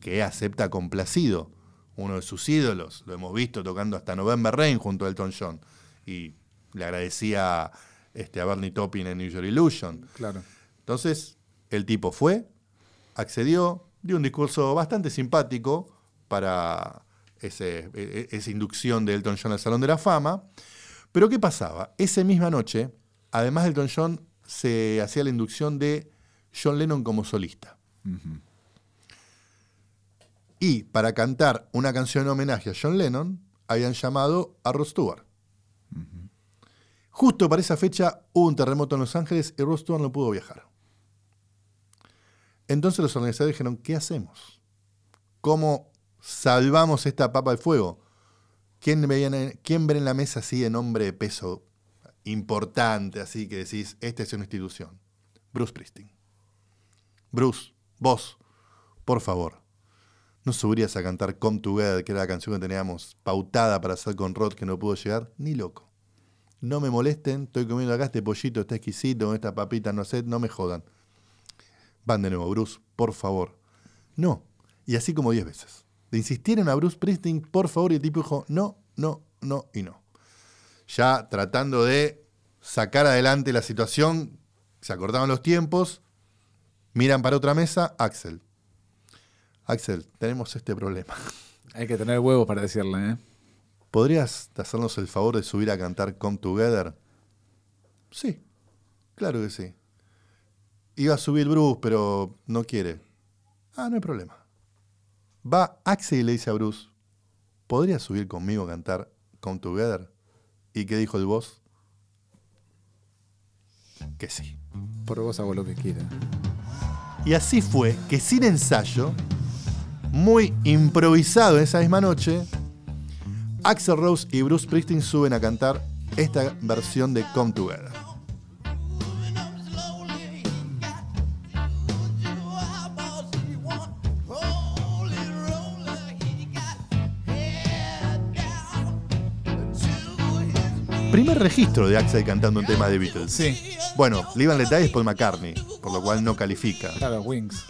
Speaker 2: que acepta complacido, uno de sus ídolos. Lo hemos visto tocando hasta November Rain junto a Elton John. Y le agradecía este, a Bernie Taupin en New York Illusion.
Speaker 3: Claro.
Speaker 2: Entonces, el tipo fue, accedió, dio un discurso bastante simpático para ese- e- e- esa inducción de Elton John al Salón de la Fama. Pero ¿qué pasaba? Esa misma noche, además de Elton John, se hacía la inducción de John Lennon como solista. Y para cantar una canción en homenaje a John Lennon, habían llamado a Rod Stewart. Justo para esa fecha hubo un terremoto en Los Ángeles y Rod Stewart no pudo viajar. Entonces los organizadores dijeron, ¿qué hacemos? ¿Cómo salvamos esta papa del fuego? ¿Quién, en- quién ve en la mesa así de nombre de peso importante, así que decís, esta es una institución? Bruce Springsteen. Bruce, vos, por favor, ¿no subirías a cantar Come Together, que era la canción que teníamos pautada para hacer con Rod que no pudo llegar? Ni loco. No me molesten, estoy comiendo acá este pollito, está exquisito, esta papita, no sé, no me jodan. Van de nuevo, Bruce, por favor. No. Y así como diez veces. Le insistieron a Bruce Springsteen, por favor, y el tipo dijo, no, no, no y no. Ya tratando de sacar adelante la situación, se acortaban los tiempos, miran para otra mesa, Axel. Axel, tenemos este problema.
Speaker 3: Hay que tener huevos para decirle, ¿eh?
Speaker 2: ¿Podrías hacernos el favor de subir a cantar Come Together? Sí, claro que sí. Iba a subir Bruce, pero no quiere. Ah, no hay problema. Va Axel y le dice a Bruce, ¿podrías subir conmigo a cantar Come Together? ¿Y qué dijo el boss? Que sí.
Speaker 3: Por vos hago lo que quiera.
Speaker 2: Y así fue que sin ensayo, muy improvisado en esa misma noche, Axel Rose y Bruce Springsteen suben a cantar esta versión de Come Together. Primer registro de Axel cantando un tema de Beatles.
Speaker 3: Sí,
Speaker 2: Bueno, Live and Let Die es Paul McCartney, por lo cual no califica.
Speaker 3: claro, Wings.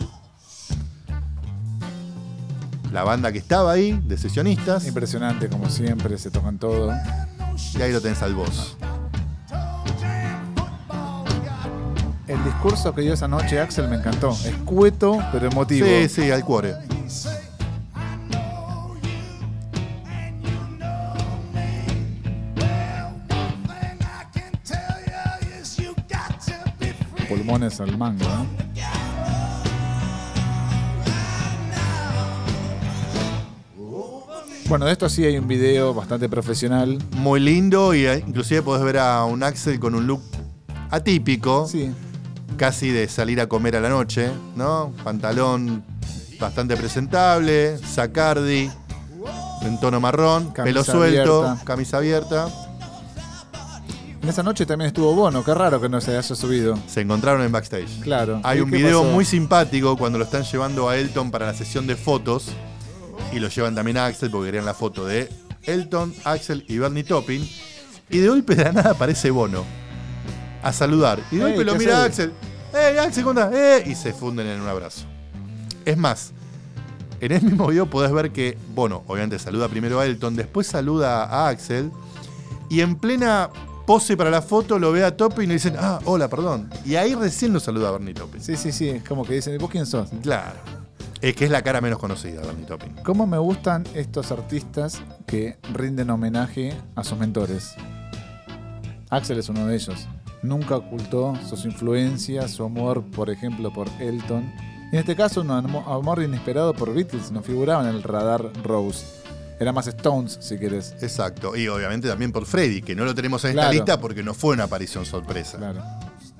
Speaker 2: La banda que estaba ahí, de sesionistas,
Speaker 3: Impresionante, como siempre, se tocan todo.
Speaker 2: y ahí lo tenés al boss.
Speaker 3: El discurso que dio esa noche Axel me encantó. Escueto, pero emotivo.
Speaker 2: Sí, sí, al cuore.
Speaker 3: Pulmones al mango, ¿no? Bueno, de esto sí hay un video bastante profesional.
Speaker 2: Muy lindo y eh, inclusive podés ver a un Axel con un look atípico,
Speaker 3: Sí.
Speaker 2: casi de salir a comer a la noche, ¿no? Pantalón bastante presentable, sacardi, en tono marrón,
Speaker 3: Camisa
Speaker 2: pelo suelto,
Speaker 3: abierta.
Speaker 2: camisa abierta.
Speaker 3: En esa noche también estuvo Bono, qué raro que no se haya subido.
Speaker 2: Se encontraron en backstage.
Speaker 3: Claro.
Speaker 2: Hay
Speaker 3: ¿Y
Speaker 2: un video
Speaker 3: pasó?
Speaker 2: muy simpático cuando lo están llevando a Elton para la sesión de fotos. Y lo llevan también a Axel porque querían la foto de Elton, Axel y Bernie Topping. Y de golpe de la nada aparece Bono a saludar. Y de golpe lo
Speaker 3: ¿qué
Speaker 2: mira a? Axel. ¡Ey, Axel, ¿cómo andás? ¡Eh! Y se funden en un abrazo. Es más, en el mismo video podés ver que Bono, obviamente, saluda primero a Elton, después saluda a Axel. Y en plena pose para la foto lo ve a Topping y le dicen, ah, hola, perdón. Y ahí recién lo saluda a Bernie Topping.
Speaker 3: Sí, sí, sí. Es como que dicen, ¿vos quién sos?
Speaker 2: Claro. Es que es la cara menos conocida, Bernie Topping.
Speaker 3: ¿Cómo me gustan estos artistas que rinden homenaje a sus mentores? Axel es uno de ellos. Nunca ocultó sus influencias, su amor, por ejemplo, por Elton. Y en este caso, un amo- amor inesperado por Beatles no figuraba en el radar Rose. Era más Stones, si querés.
Speaker 2: Exacto. Y obviamente también por Freddy, que no lo tenemos en esta
Speaker 3: Claro.
Speaker 2: lista porque no fue una aparición sorpresa.
Speaker 3: Claro.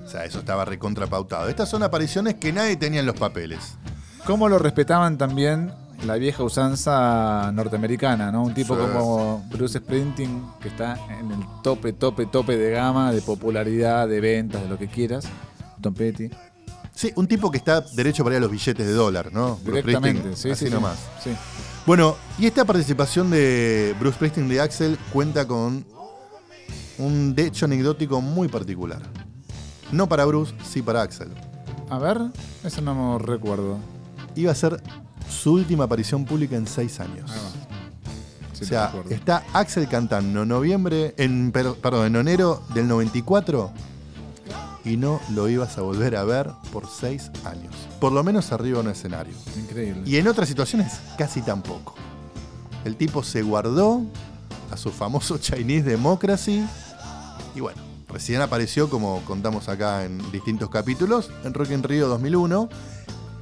Speaker 2: O sea, eso estaba recontrapautado. Estas son apariciones que nadie tenía en los papeles.
Speaker 3: ¿Cómo lo respetaban también la vieja usanza norteamericana, ¿no? Un tipo
Speaker 2: Sí.
Speaker 3: como Bruce Springsteen, que está en el tope, tope, tope de gama, de popularidad, de ventas, de lo que quieras. Tom Petty.
Speaker 2: Sí, un tipo que está derecho para ir a los billetes de dólar, ¿no? Bruce
Speaker 3: Directamente,
Speaker 2: Springsteen,
Speaker 3: sí,
Speaker 2: así
Speaker 3: sí, sí.
Speaker 2: nomás.
Speaker 3: Sí.
Speaker 2: Bueno, y esta participación de Bruce Springsteen de Axel cuenta con un hecho anecdótico muy particular. No para Bruce, sí para Axel.
Speaker 3: A ver, eso no me recuerdo.
Speaker 2: Iba a ser su última aparición pública en seis años.
Speaker 3: Sí,
Speaker 2: o sea, está Axel cantando en noviembre, en, per- perdón, en enero del 94 y no lo ibas a volver a ver por seis años. Por lo menos arriba en un escenario.
Speaker 3: Increíble.
Speaker 2: Y en otras situaciones, casi tampoco. El tipo se guardó a su famoso Chinese Democracy y bueno, recién apareció, como contamos acá en distintos capítulos, en Rock in Rio 2001,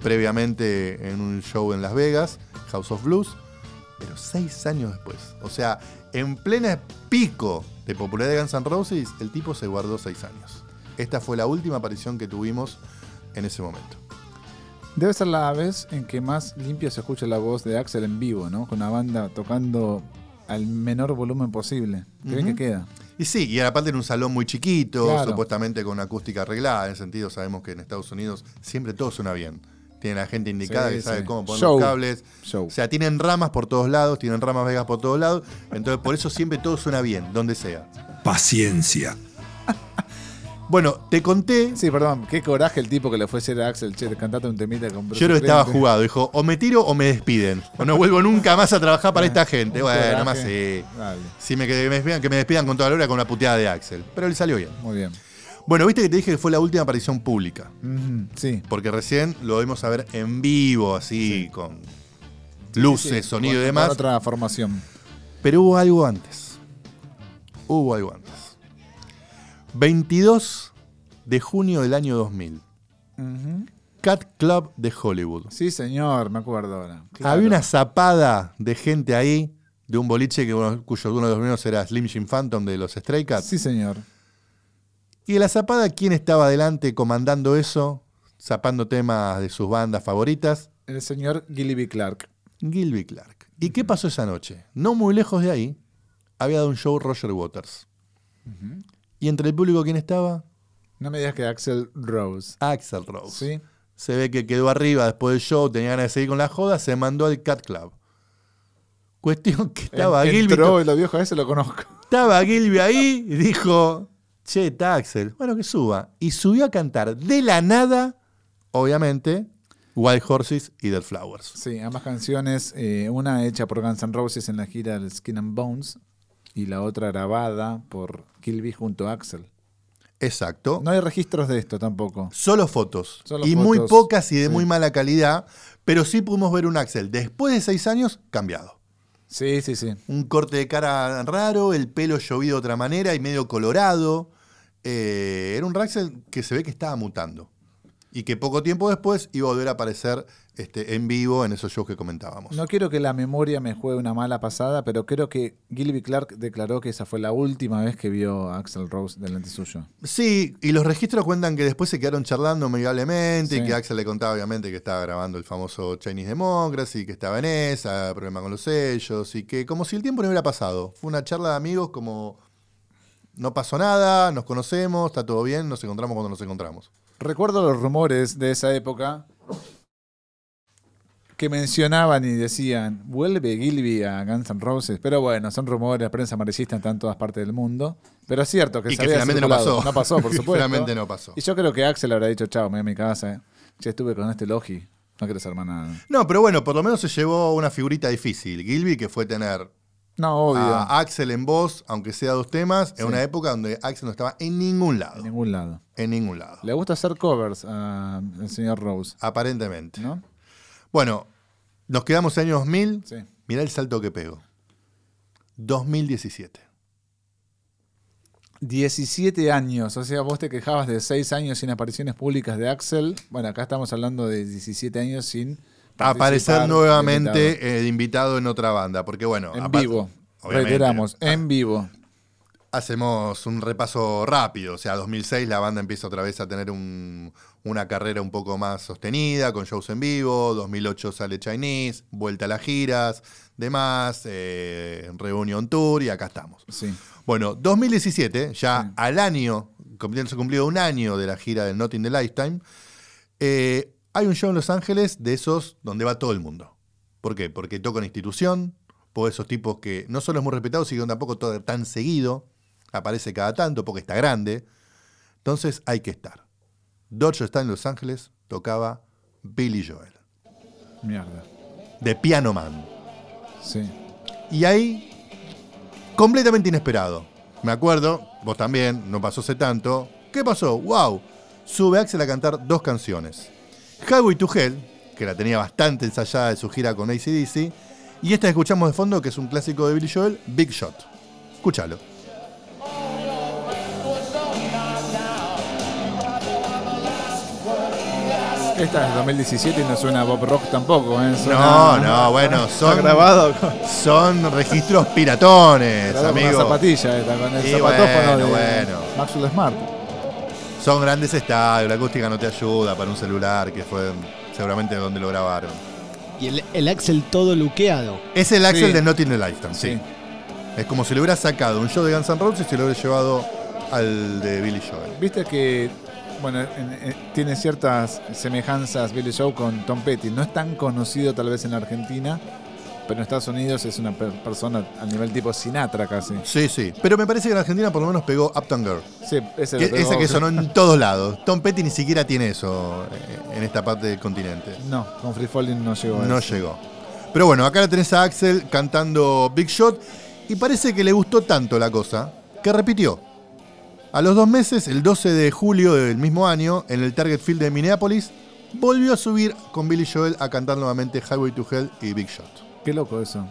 Speaker 2: previamente en un show en Las Vegas, House of Blues, pero seis años después. O sea, en plena pico de popularidad de Guns N' Roses, el tipo se guardó seis años. Esta fue la última aparición que tuvimos en ese momento.
Speaker 3: Debe ser la vez en que más limpia se escucha la voz de Axel en vivo, ¿no? Con la banda tocando al menor volumen posible. Qué bien
Speaker 2: Ujú.
Speaker 3: que queda.
Speaker 2: Y sí, y aparte en un salón muy chiquito,
Speaker 3: Claro.
Speaker 2: supuestamente con acústica arreglada. En ese sentido, sabemos que en Estados Unidos siempre todo suena bien. Tienen la gente indicada
Speaker 3: Sí,
Speaker 2: que sabe
Speaker 3: sí.
Speaker 2: cómo poner
Speaker 3: Show.
Speaker 2: los cables.
Speaker 3: Show.
Speaker 2: O sea, tienen ramas por todos lados, tienen ramas vegas por todos lados. Entonces, por eso siempre todo suena bien, donde sea.
Speaker 1: Paciencia.
Speaker 2: Bueno, te conté.
Speaker 3: Sí, perdón, qué coraje el tipo que le fue a decir a Axel, che, cantate un temita con Bruce
Speaker 2: Yo creo que estaba jugado. Dijo, o me tiro o me despiden. O no vuelvo nunca más a trabajar para
Speaker 3: Ah,
Speaker 2: esta gente. Bueno, más sí.
Speaker 3: Dale,
Speaker 2: Si me, que, me despidan, que me despidan con toda la hora con una puteada de Axel. Pero le salió bien.
Speaker 3: muy bien.
Speaker 2: Bueno, viste que te dije que fue la última aparición pública.
Speaker 3: Sí.
Speaker 2: Porque recién lo vimos a ver en vivo, así, con luces,
Speaker 3: Sí,
Speaker 2: sonido y demás.
Speaker 3: otra formación.
Speaker 2: Pero hubo algo antes. Hubo algo antes. 22 de junio del año 2000.
Speaker 3: Ujú.
Speaker 2: Cat Club de Hollywood.
Speaker 3: Sí, señor, me acuerdo ahora. Claro.
Speaker 2: Había una zapada de gente ahí, de un boliche que cuyo uno de los primeros era Slim Jim Phantom de los Stray Cats.
Speaker 3: Sí, señor.
Speaker 2: Y de la zapada, ¿quién estaba adelante comandando eso? Zapando temas de sus bandas favoritas.
Speaker 3: El señor Gilby Clark.
Speaker 2: Gilby Clark. ¿Y qué pasó esa noche? No muy lejos de ahí, había dado un show Roger Waters. ¿Y entre el público quién estaba?
Speaker 3: No me digas que Axel Rose.
Speaker 2: Axel Rose.
Speaker 3: ¿Sí?
Speaker 2: Se ve que quedó arriba después del show, tenía ganas de seguir con la joda, se mandó al Cat Club. Cuestión que estaba
Speaker 3: En-
Speaker 2: Gilby,
Speaker 3: Entró y lo viejo ese lo conozco.
Speaker 2: estaba Gilby ahí y dijo, che, Axel, bueno que suba. Y subió a cantar de la nada, obviamente, Wild Horses y Dead Flowers.
Speaker 3: Sí, ambas canciones, eh, una hecha por Guns N' Roses en la gira del Skin and Bones y la otra grabada por Gilby junto a Axel.
Speaker 2: Exacto.
Speaker 3: No hay registros de esto tampoco.
Speaker 2: Solo fotos.
Speaker 3: Solo
Speaker 2: y muy pocas y de
Speaker 3: sí.
Speaker 2: muy mala calidad, pero sí pudimos ver un Axel después de seis años cambiado.
Speaker 3: Sí, sí, sí.
Speaker 2: Un corte de cara raro, el pelo llovido de otra manera y medio colorado. Eh, era un Axel que se ve que estaba mutando. y que poco tiempo después iba a volver a aparecer este, en vivo en esos shows que comentábamos.
Speaker 3: No quiero que la memoria me juegue una mala pasada, pero creo que Gilby Clark declaró que esa fue la última vez que vio a Axel Rose delante suyo.
Speaker 2: Sí, y los registros cuentan que después se quedaron charlando amigablemente
Speaker 3: Sí.
Speaker 2: y que Axel le contaba obviamente que estaba grabando el famoso Chinese Democracy, que estaba en esa, problema con los sellos, y que como si el tiempo no hubiera pasado. Fue una charla de amigos como no pasó nada, nos conocemos, está todo bien, nos encontramos cuando nos encontramos.
Speaker 3: Recuerdo los rumores de esa época que mencionaban y decían, vuelve Gilby a Guns N' Roses, pero bueno, son rumores, la prensa amarillista está en todas partes del mundo, pero es cierto que
Speaker 2: y
Speaker 3: se
Speaker 2: que
Speaker 3: había
Speaker 2: finalmente no pasó.
Speaker 3: No pasó, por supuesto.
Speaker 2: finalmente no pasó.
Speaker 3: Y yo creo que Axel habrá dicho, chao, me voy a mi casa, eh. ya estuve con este Logi, no quiero ser más nada.
Speaker 2: No, pero bueno, por lo menos se llevó una figurita difícil. Gilby, que fue tener
Speaker 3: No, obvio,
Speaker 2: a Axel en voz, aunque sea dos temas,
Speaker 3: Sí.
Speaker 2: en una época donde Axel no estaba en ningún lado.
Speaker 3: en ningún lado.
Speaker 2: En ningún lado.
Speaker 3: Le gusta hacer covers al señor Rose,
Speaker 2: Aparentemente.
Speaker 3: ¿no?
Speaker 2: Bueno, nos quedamos en el año 2000.
Speaker 3: Sí.
Speaker 2: Mirá el salto que pegó. 2017.
Speaker 3: 17 años, o sea, vos te quejabas de 6 años sin apariciones públicas de Axel. Bueno, acá estamos hablando de 17 años sin
Speaker 2: Aparecer nuevamente
Speaker 3: invitado.
Speaker 2: eh, de invitado en otra banda. Porque bueno,
Speaker 3: en
Speaker 2: aparte-
Speaker 3: vivo. Reiteramos,
Speaker 2: ah,
Speaker 3: en vivo.
Speaker 2: Hacemos un repaso rápido. O sea, 2006 la banda empieza otra vez a tener un- una carrera un poco más sostenida, con shows en vivo. 2008 sale Chinese, vuelta a las giras, demás, eh, Reunion Tour y acá estamos.
Speaker 3: Sí.
Speaker 2: Bueno, 2017, ya
Speaker 3: Sí.
Speaker 2: al año, cumpliéndose cumplido un año de la gira del Not in the Lifetime, eh, hay un show en Los Ángeles de esos donde va todo el mundo. ¿Por qué? Porque toca una institución, por esos tipos que no solo es muy respetado, sino que tampoco todo tan seguido, aparece cada tanto porque está grande. Entonces hay que estar. Dodge está en Los Ángeles, tocaba Billy Joel,
Speaker 3: Mierda.
Speaker 2: de Piano Man.
Speaker 3: Sí.
Speaker 2: Y ahí, completamente inesperado. Me acuerdo, vos también, no pasó hace tanto. ¿Qué pasó? ¡Wow! Sube Axel a cantar dos canciones. Highway to Hell, que la tenía bastante ensayada de su gira con ACDC. Y esta que escuchamos de fondo, que es un clásico de Billy Joel, Big Shot. Escúchalo.
Speaker 3: Esta es 2017 y no suena Bob Rock tampoco, ¿eh?
Speaker 2: No,
Speaker 3: Suena-
Speaker 2: no, bueno, son,
Speaker 3: grabado con,
Speaker 2: son registros piratones,
Speaker 3: grabado con una zapatilla esta, con el
Speaker 2: Y
Speaker 3: zapatófono
Speaker 2: bueno,
Speaker 3: de
Speaker 2: bueno.
Speaker 3: Maxwell Smart.
Speaker 2: Son grandes estadios, la acústica no te ayuda para un celular, que fue seguramente donde lo grabaron.
Speaker 5: Y el, el Axel todo luqueado.
Speaker 2: Es el Axel
Speaker 3: Sí.
Speaker 2: de Not in the Lifetime, sí.
Speaker 3: Sí.
Speaker 2: Es como si le hubiera sacado un show de Guns N' Roses y se lo hubiera llevado al de Billy Joel.
Speaker 3: Viste que, bueno, en- en- tiene ciertas semejanzas Billy Joe con Tom Petty. No es tan conocido tal vez en la Argentina, pero en Estados Unidos es una per- persona a nivel tipo Sinatra casi.
Speaker 2: Sí, sí. Pero me parece que en Argentina por lo menos pegó Uptown Girl.
Speaker 3: Sí, ese,
Speaker 2: Que- esa que sonó en todos lados. Tom Petty ni siquiera tiene eso eh, en esta parte del continente.
Speaker 3: No, con Free Falling no llegó a
Speaker 2: No
Speaker 3: eso.
Speaker 2: llegó. Pero bueno, acá la tenés a Axel cantando Big Shot y parece que le gustó tanto la cosa que repitió. A los dos meses, el 12 de julio del mismo año, en el Target Field de Minneapolis, volvió a subir con Billy Joel a cantar nuevamente Highway to Hell y Big Shot.
Speaker 3: Qué loco eso.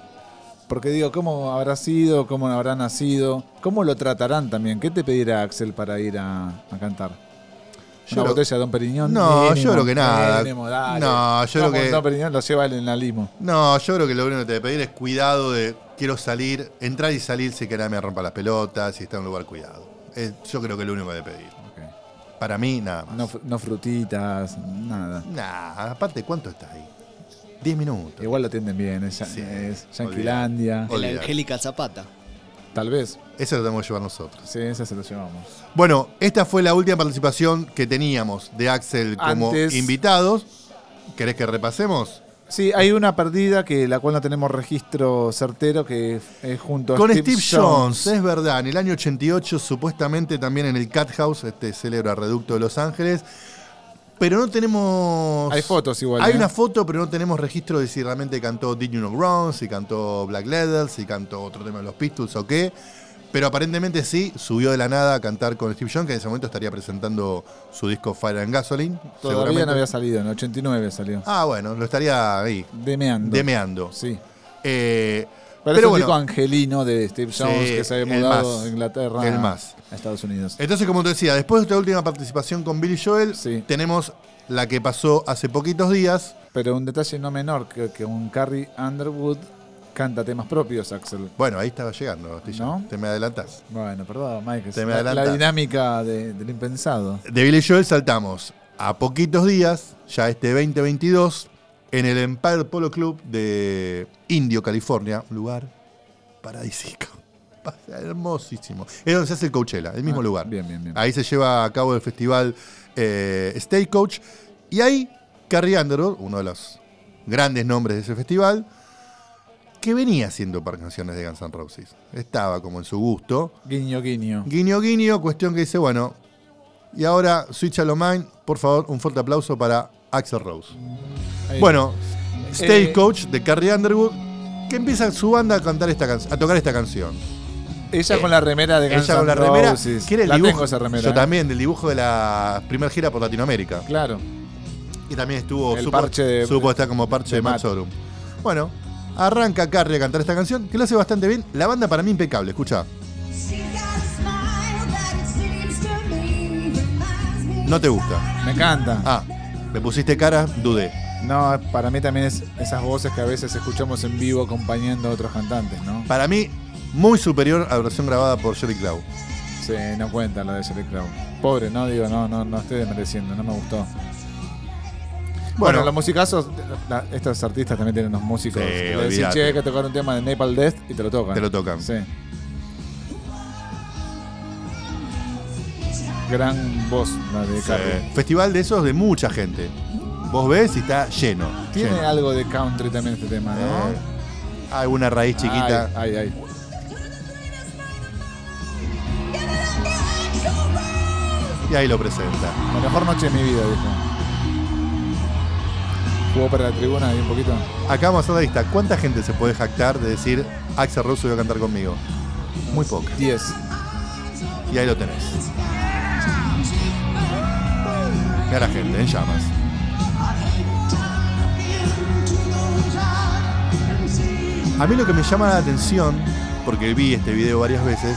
Speaker 3: Porque digo, ¿cómo habrá sido? ¿Cómo habrá nacido? ¿Cómo lo tratarán también? ¿Qué te pedirá Axel para ir a, a cantar?
Speaker 2: Yo
Speaker 3: ¿Una
Speaker 2: creo-
Speaker 3: botella de Don Periñón?
Speaker 2: No, yo creo que nada.
Speaker 3: Mínimo.
Speaker 2: No, yo creo que-
Speaker 3: Don Periñón lo lleva en la limo.
Speaker 2: No, yo creo que lo único que te pedir es cuidado de quiero salir, entrar y salir si que me rompa las pelotas, si está en un lugar cuidado. Es- yo creo que es lo único que debe pedir. Para mí, nada más.
Speaker 3: No, no frutitas, nada.
Speaker 2: Nah, aparte, ¿cuánto está ahí? 10 minutos.
Speaker 3: Igual lo atienden bien, es,
Speaker 2: Sí,
Speaker 3: es Yanquilandia.
Speaker 5: El
Speaker 2: Olvidate.
Speaker 5: Angélica Zapata.
Speaker 3: Tal vez.
Speaker 2: Eso lo tenemos que llevar nosotros.
Speaker 3: Sí, ese se lo llevamos.
Speaker 2: Bueno, esta fue la última participación que teníamos de Axel como
Speaker 3: Antes-
Speaker 2: invitados. ¿Querés que repasemos?
Speaker 3: Sí, hay una perdida que la cual no tenemos registro certero que es junto a
Speaker 2: Con
Speaker 3: Steve,
Speaker 2: Steve, Jones. es verdad. En el año 88, supuestamente también en el Cat House, este célebre reducto de Los Ángeles. Pero no tenemos.
Speaker 3: Hay fotos igual.
Speaker 2: Hay
Speaker 3: ¿eh?
Speaker 2: una foto, pero no tenemos registro de si realmente cantó Did You Know Wrong, si cantó Black Leather, si cantó otro tema de los Pistols o qué. Pero aparentemente sí, subió de la nada a cantar con Steve Jones, que en ese momento estaría presentando su disco Fire and Gasoline.
Speaker 3: Todavía no había salido, en el 89 salió.
Speaker 2: Ah, bueno, lo estaría ahí,
Speaker 3: Demeando.
Speaker 2: demeando.
Speaker 3: Sí.
Speaker 2: Eh,
Speaker 3: Pero,
Speaker 2: Pero
Speaker 3: es un
Speaker 2: bueno.
Speaker 3: angelino de Steve Jones
Speaker 2: Sí,
Speaker 3: que se había mudado
Speaker 2: más.
Speaker 3: de Inglaterra
Speaker 2: El más.
Speaker 3: a Estados Unidos.
Speaker 2: Entonces, como te decía, después de esta última participación con Billy Joel,
Speaker 3: Sí.
Speaker 2: tenemos la que pasó hace poquitos días.
Speaker 3: Pero un detalle no menor, que, que un Carrie Underwood canta temas propios, Axel.
Speaker 2: Bueno, ahí estaba llegando.
Speaker 3: ¿No?
Speaker 2: Te me adelantás.
Speaker 3: Bueno, perdón, Mike.
Speaker 2: Te me
Speaker 3: la, dinámica de- del impensado.
Speaker 2: De Billy Joel saltamos a poquitos días, ya este 2022, en el Empire Polo Club de Indio, California, un lugar paradisíaco. Hermosísimo. Es donde se hace el Coachella, el mismo
Speaker 3: Ah,
Speaker 2: lugar.
Speaker 3: bien, bien, bien.
Speaker 2: Ahí se lleva a cabo el festival eh, Stagecoach. Y ahí Carrie Underwood, uno de los grandes nombres de ese festival, que venía haciendo par canciones de Guns N' Roses. Estaba como en su gusto.
Speaker 3: Guiño, guiño.
Speaker 2: Guiño, guiño, cuestión que dice, bueno, y ahora Switch a lo Mine, por favor, un fuerte aplauso para Axel Rose.
Speaker 3: Ahí.
Speaker 2: Bueno,
Speaker 3: Eh,
Speaker 2: Stagecoach de Carrie Underwood, que empieza su banda a cantar esta a tocar esta canción.
Speaker 3: ella con la remera de Guns
Speaker 2: Ella con la remera,
Speaker 3: Roses.
Speaker 2: que era el
Speaker 3: la
Speaker 2: dibujo,
Speaker 3: tengo esa remera.
Speaker 2: yo
Speaker 3: ¿eh?
Speaker 2: también, del dibujo de la primera gira por Latinoamérica.
Speaker 3: Claro.
Speaker 2: Y también estuvo,
Speaker 3: El
Speaker 2: supo,
Speaker 3: parche de-
Speaker 2: supo estar como parche
Speaker 3: de
Speaker 2: de Matt
Speaker 3: Matt.
Speaker 2: Sorum. Bueno, arranca Carrie a cantar esta canción, que lo hace bastante bien. La banda para mí impecable, escucha. No te gusta.
Speaker 3: Me encanta.
Speaker 2: Ah, me pusiste cara, dudé.
Speaker 3: No, para mí también es esas voces que a veces escuchamos en vivo acompañando a otros cantantes, ¿no?
Speaker 2: Para mí, muy superior a la versión grabada por Jerry Clow.
Speaker 3: Sí, no cuenta la de Jerry Crow. Pobre, no, digo, no, no, no estoy desmereciendo, no me gustó. Bueno, los musicazos, la- estos artistas también tienen unos músicos.
Speaker 2: Sí,
Speaker 3: que le decís,
Speaker 2: olvídate.
Speaker 3: che, hay que tocar un tema de Napalm Death y te lo tocan.
Speaker 2: Te lo tocan.
Speaker 3: Sí. Gran voz la de Carrie.
Speaker 2: Festival de esos de mucha gente. Vos ves y está lleno.
Speaker 3: Tiene
Speaker 2: lleno.
Speaker 3: algo de country también este tema, ¿no?
Speaker 2: Eh, hay una raíz chiquita.
Speaker 3: Ay, ay, ay.
Speaker 2: Y ahí lo presenta.
Speaker 3: La mejor noche de mi vida, dijo. Jugó para la tribuna ahí un poquito.
Speaker 2: Acá vamos a hacer la lista. ¿Cuánta gente se puede jactar de decir Axel Rose subió a cantar conmigo? Muy poca.
Speaker 3: 10.
Speaker 2: Y ahí lo tenés. Mira la gente, en llamas. A mí lo que me llama la atención, porque vi este video varias veces,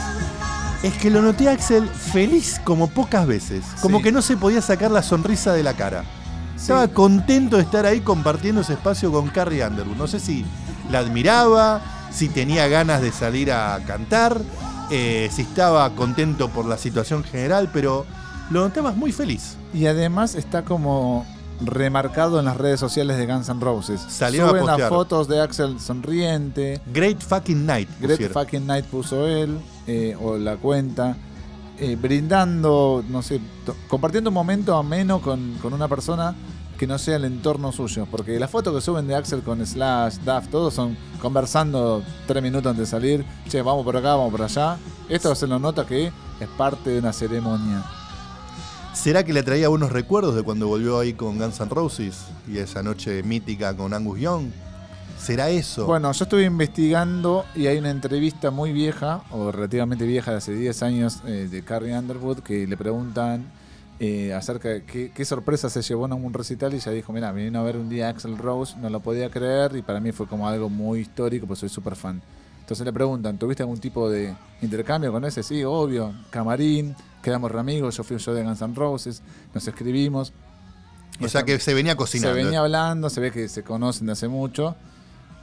Speaker 2: es que lo noté a Axel feliz como pocas veces. Como
Speaker 3: Sí.
Speaker 2: que no se podía sacar la sonrisa de la cara. Estaba contento de estar ahí compartiendo ese espacio con Carrie Underwood. No sé si la admiraba, si tenía ganas de salir a cantar, eh, si estaba contento por la situación general, pero lo notabas muy feliz.
Speaker 3: Y además está como remarcado en las redes sociales de Guns N' Roses.
Speaker 2: Salió a
Speaker 3: Suben las
Speaker 2: postear.
Speaker 3: fotos de Axel sonriente.
Speaker 2: Great fucking night.
Speaker 3: Great
Speaker 2: pusieron.
Speaker 3: Fucking Night puso él, eh, o la cuenta. eh, brindando, no sé, compartiendo un momento ameno con, con una persona que no sea el entorno suyo. Porque las fotos que suben de Axel con Slash, Duff, todos son conversando tres minutos antes de salir. Che, vamos por acá, vamos por allá. Esto se lo nota que es parte de una ceremonia.
Speaker 2: ¿Será que le traía buenos recuerdos de cuando volvió ahí con Guns N' Roses y esa noche mítica con Angus Young? ¿Será eso?
Speaker 3: Bueno, yo estuve investigando y hay una entrevista muy vieja, o relativamente vieja, de hace 10 años, eh, de Carrie Underwood, que le preguntan eh, acerca de qué, sorpresa se llevó en un recital y ella dijo, mira, vino a ver un día Axel Rose, no lo podía creer y para mí fue como algo muy histórico, pues soy súper fan. Entonces le preguntan, ¿tuviste algún tipo de intercambio con ese? Sí, obvio, camarín, quedamos re amigos, yo fui un show de Guns N' Roses, nos escribimos.
Speaker 2: o sea que se venía cocinando.
Speaker 3: Se venía hablando, se ve que se conocen de hace mucho.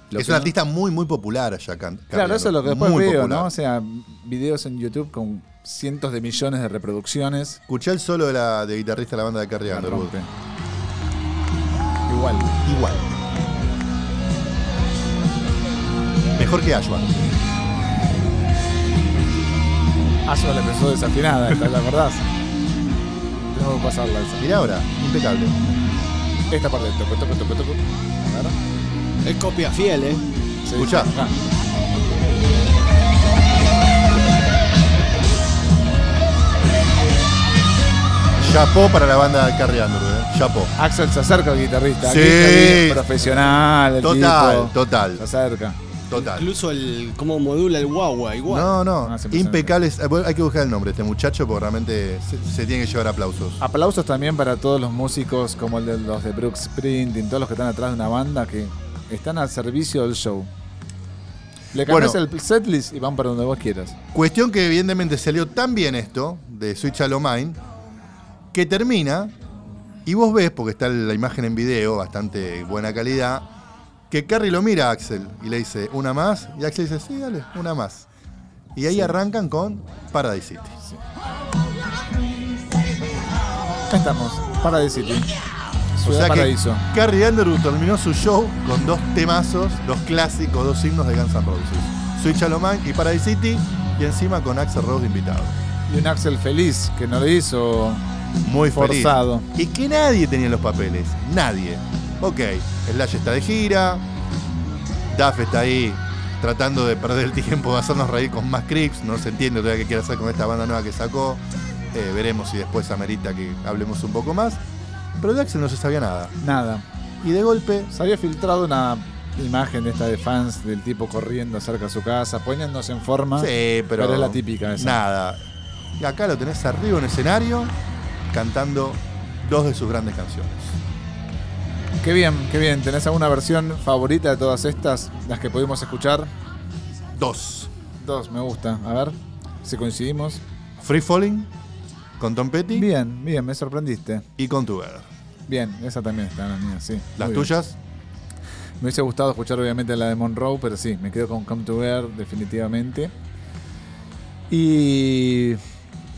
Speaker 3: Lo
Speaker 2: es un
Speaker 3: no-
Speaker 2: artista muy, muy popular allá. Can-
Speaker 3: Claro, eso es lo que después
Speaker 2: Muy
Speaker 3: veo,
Speaker 2: popular.
Speaker 3: ¿no? O sea, videos en YouTube con cientos de millones de reproducciones.
Speaker 2: Escuché el solo de, la, de guitarrista de la banda de Carrie Underwood.
Speaker 3: Igual.
Speaker 2: Igual. Mejor que Ashwan.
Speaker 3: Ayo la empezó desafinada, ¿te la acordás? Tenemos que pasarla esa.
Speaker 2: Mirá ahora, impecable.
Speaker 3: Esta parte, toco, toco, toco, toco. A ver.
Speaker 5: Es copia fiel, ¿eh?
Speaker 3: Sí,
Speaker 2: Escuchá.
Speaker 3: acá.
Speaker 2: Chapó para la banda de Carrie Underwood. ¿eh? Chapó.
Speaker 3: Axel se acerca al guitarrista.
Speaker 2: Sí.
Speaker 3: Aquí está bien, profesional, el
Speaker 2: Total,
Speaker 3: tipo.
Speaker 2: total,
Speaker 3: Se acerca.
Speaker 2: Total.
Speaker 5: Incluso el cómo modula el guagua, igual.
Speaker 2: No, no,
Speaker 3: Ah,
Speaker 2: impecables. Eh, Hay que buscar el nombre de este muchacho porque realmente se, se tiene que llevar aplausos.
Speaker 3: Aplausos también para todos los músicos como el de los de Brooks Sprinting, todos los que están atrás de una banda que están al servicio del show. Le cambias
Speaker 2: Bueno.
Speaker 3: el setlist y van para donde vos quieras.
Speaker 2: Cuestión que evidentemente salió tan bien esto, de Switch a Lo Mine, que termina Y vos ves, porque está la imagen en video, bastante buena calidad, que Carrie lo mira a Axel y le dice, ¿una más? Y Axel dice, sí, dale, una más. Y ahí arrancan con Paradise City.
Speaker 3: Acá estamos, Paradise City.
Speaker 2: O sea
Speaker 3: Paraíso.
Speaker 2: que Carrie Underwood terminó su show con dos temazos, dos clásicos, dos himnos de Guns N' Roses. Sweet Shallow Mind y Paradise City, y encima con Axel Rose de invitado.
Speaker 3: Y un Axel feliz que no lo hizo.
Speaker 2: Muy feliz.
Speaker 3: Forzado.
Speaker 2: Y que nadie tenía los papeles. Nadie. Ok, Slash está de gira. Duff está ahí tratando de perder el tiempo, de hacernos reír con más Crips. No se entiende todavía qué quiere hacer con esta banda nueva que sacó. Eh, veremos si después amerita que hablemos un poco más. Pero de Axel no se sabía nada.
Speaker 3: Nada.
Speaker 2: Y de golpe,
Speaker 3: Se había filtrado una imagen de esta de fans del tipo corriendo cerca de su casa, poniéndose en forma.
Speaker 2: sí, pero.
Speaker 3: pero es la típica esa.
Speaker 2: Nada. Y acá lo tenés arriba en escenario, cantando dos de sus grandes canciones.
Speaker 3: Qué bien, qué bien. ¿Tenés alguna versión favorita de todas estas? Las que pudimos escuchar.
Speaker 2: Dos.
Speaker 3: Dos, me gusta. A ver si coincidimos.
Speaker 2: Free Falling, con Tom Petty
Speaker 3: Bien, bien, me sorprendiste.
Speaker 2: y con Together.
Speaker 3: Bien, esa también está la mía, sí.
Speaker 2: Las
Speaker 3: bien.
Speaker 2: tuyas,
Speaker 3: Me hubiese gustado escuchar obviamente la de Monroe, pero sí, me quedo con Come Together definitivamente. Y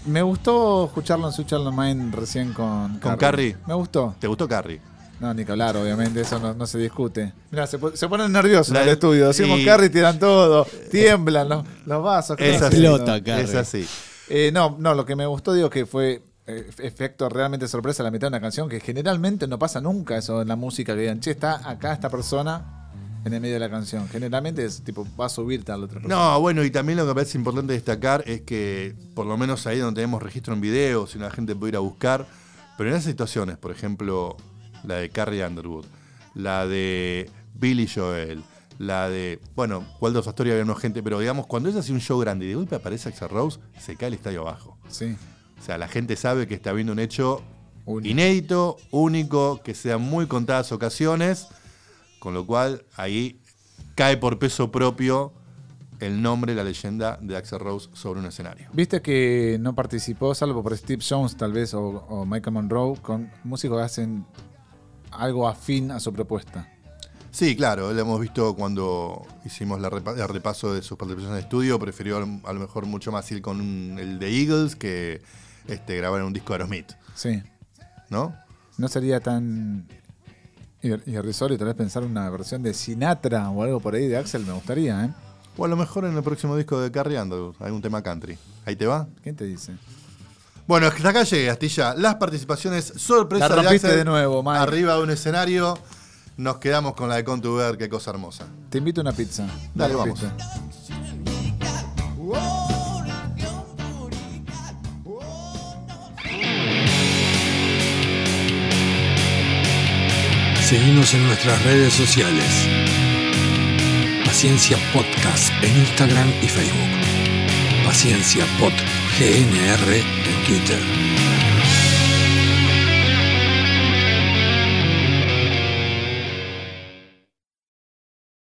Speaker 3: me gustó escucharlo en on Mind recién con
Speaker 2: ¿Con Carrie?
Speaker 3: Me gustó.
Speaker 2: ¿te gustó Carrie?
Speaker 3: No, ni que hablar, obviamente, eso no, no se discute. Mira, se, se ponen nerviosos
Speaker 2: La-
Speaker 3: en el estudio. Decimos
Speaker 2: y-
Speaker 3: Carrie, tiran todo, tiemblan los, los vasos. ¿qué
Speaker 2: Es así.
Speaker 5: Explota, Carrie.
Speaker 2: Es así.
Speaker 3: Eh, no, no, lo que me gustó, digo, que fue eh, efecto realmente sorpresa la mitad de una canción, que generalmente no pasa nunca eso en la música, que digan, che, está acá esta persona en el medio de la canción. Generalmente es tipo, va a subir tal otra persona.
Speaker 2: No, bueno, y también lo que me parece importante destacar es que, por lo menos ahí donde tenemos registro en video, si la gente puede ir a buscar, pero en esas situaciones, por ejemplo, la de Carrie Underwood, la de Billy Joel, la de, bueno, Waldo Astoria había menos gente, pero digamos, cuando es así un show grande y de golpe aparece Axel Rose, se cae el estadio abajo.
Speaker 3: Sí.
Speaker 2: O sea, la gente sabe que está viendo un hecho
Speaker 3: Único.
Speaker 2: inédito, único, que sea muy contadas ocasiones, con lo cual ahí cae por peso propio el nombre, la leyenda de Axel Rose sobre un escenario.
Speaker 3: Viste que no participó, salvo por Steve Jones tal vez o, o Michael Monroe, con músicos que hacen algo afín a su propuesta.
Speaker 2: Sí, claro, lo hemos visto cuando hicimos la repa- el repaso de sus participaciones de estudio, prefirió a lo mejor mucho más ir con un- el de Eagles que este, grabar un disco de Aerosmith,
Speaker 3: Sí.
Speaker 2: ¿no?
Speaker 3: No sería tan ir- irrisorio tal vez pensar una versión de Sinatra o algo por ahí de Axel, me gustaría, ¿eh?
Speaker 2: O a lo mejor en el próximo disco de Carrie Underwood, algún tema country. ¿Ahí te va?
Speaker 3: ¿Quién te dice?
Speaker 2: Bueno, hasta acá llegué, Astilla. Las participaciones sorpresas
Speaker 3: La
Speaker 2: de Axel
Speaker 3: de nuevo, Mike.
Speaker 2: Arriba de un escenario. Nos quedamos con la de Contuber, qué cosa hermosa.
Speaker 3: Te invito a una pizza.
Speaker 2: Dale, vamos.
Speaker 3: rompiste.
Speaker 1: Seguimos en nuestras redes sociales. Paciencia Podcast en Instagram y Facebook. Paciencia Pod GNR en Twitter.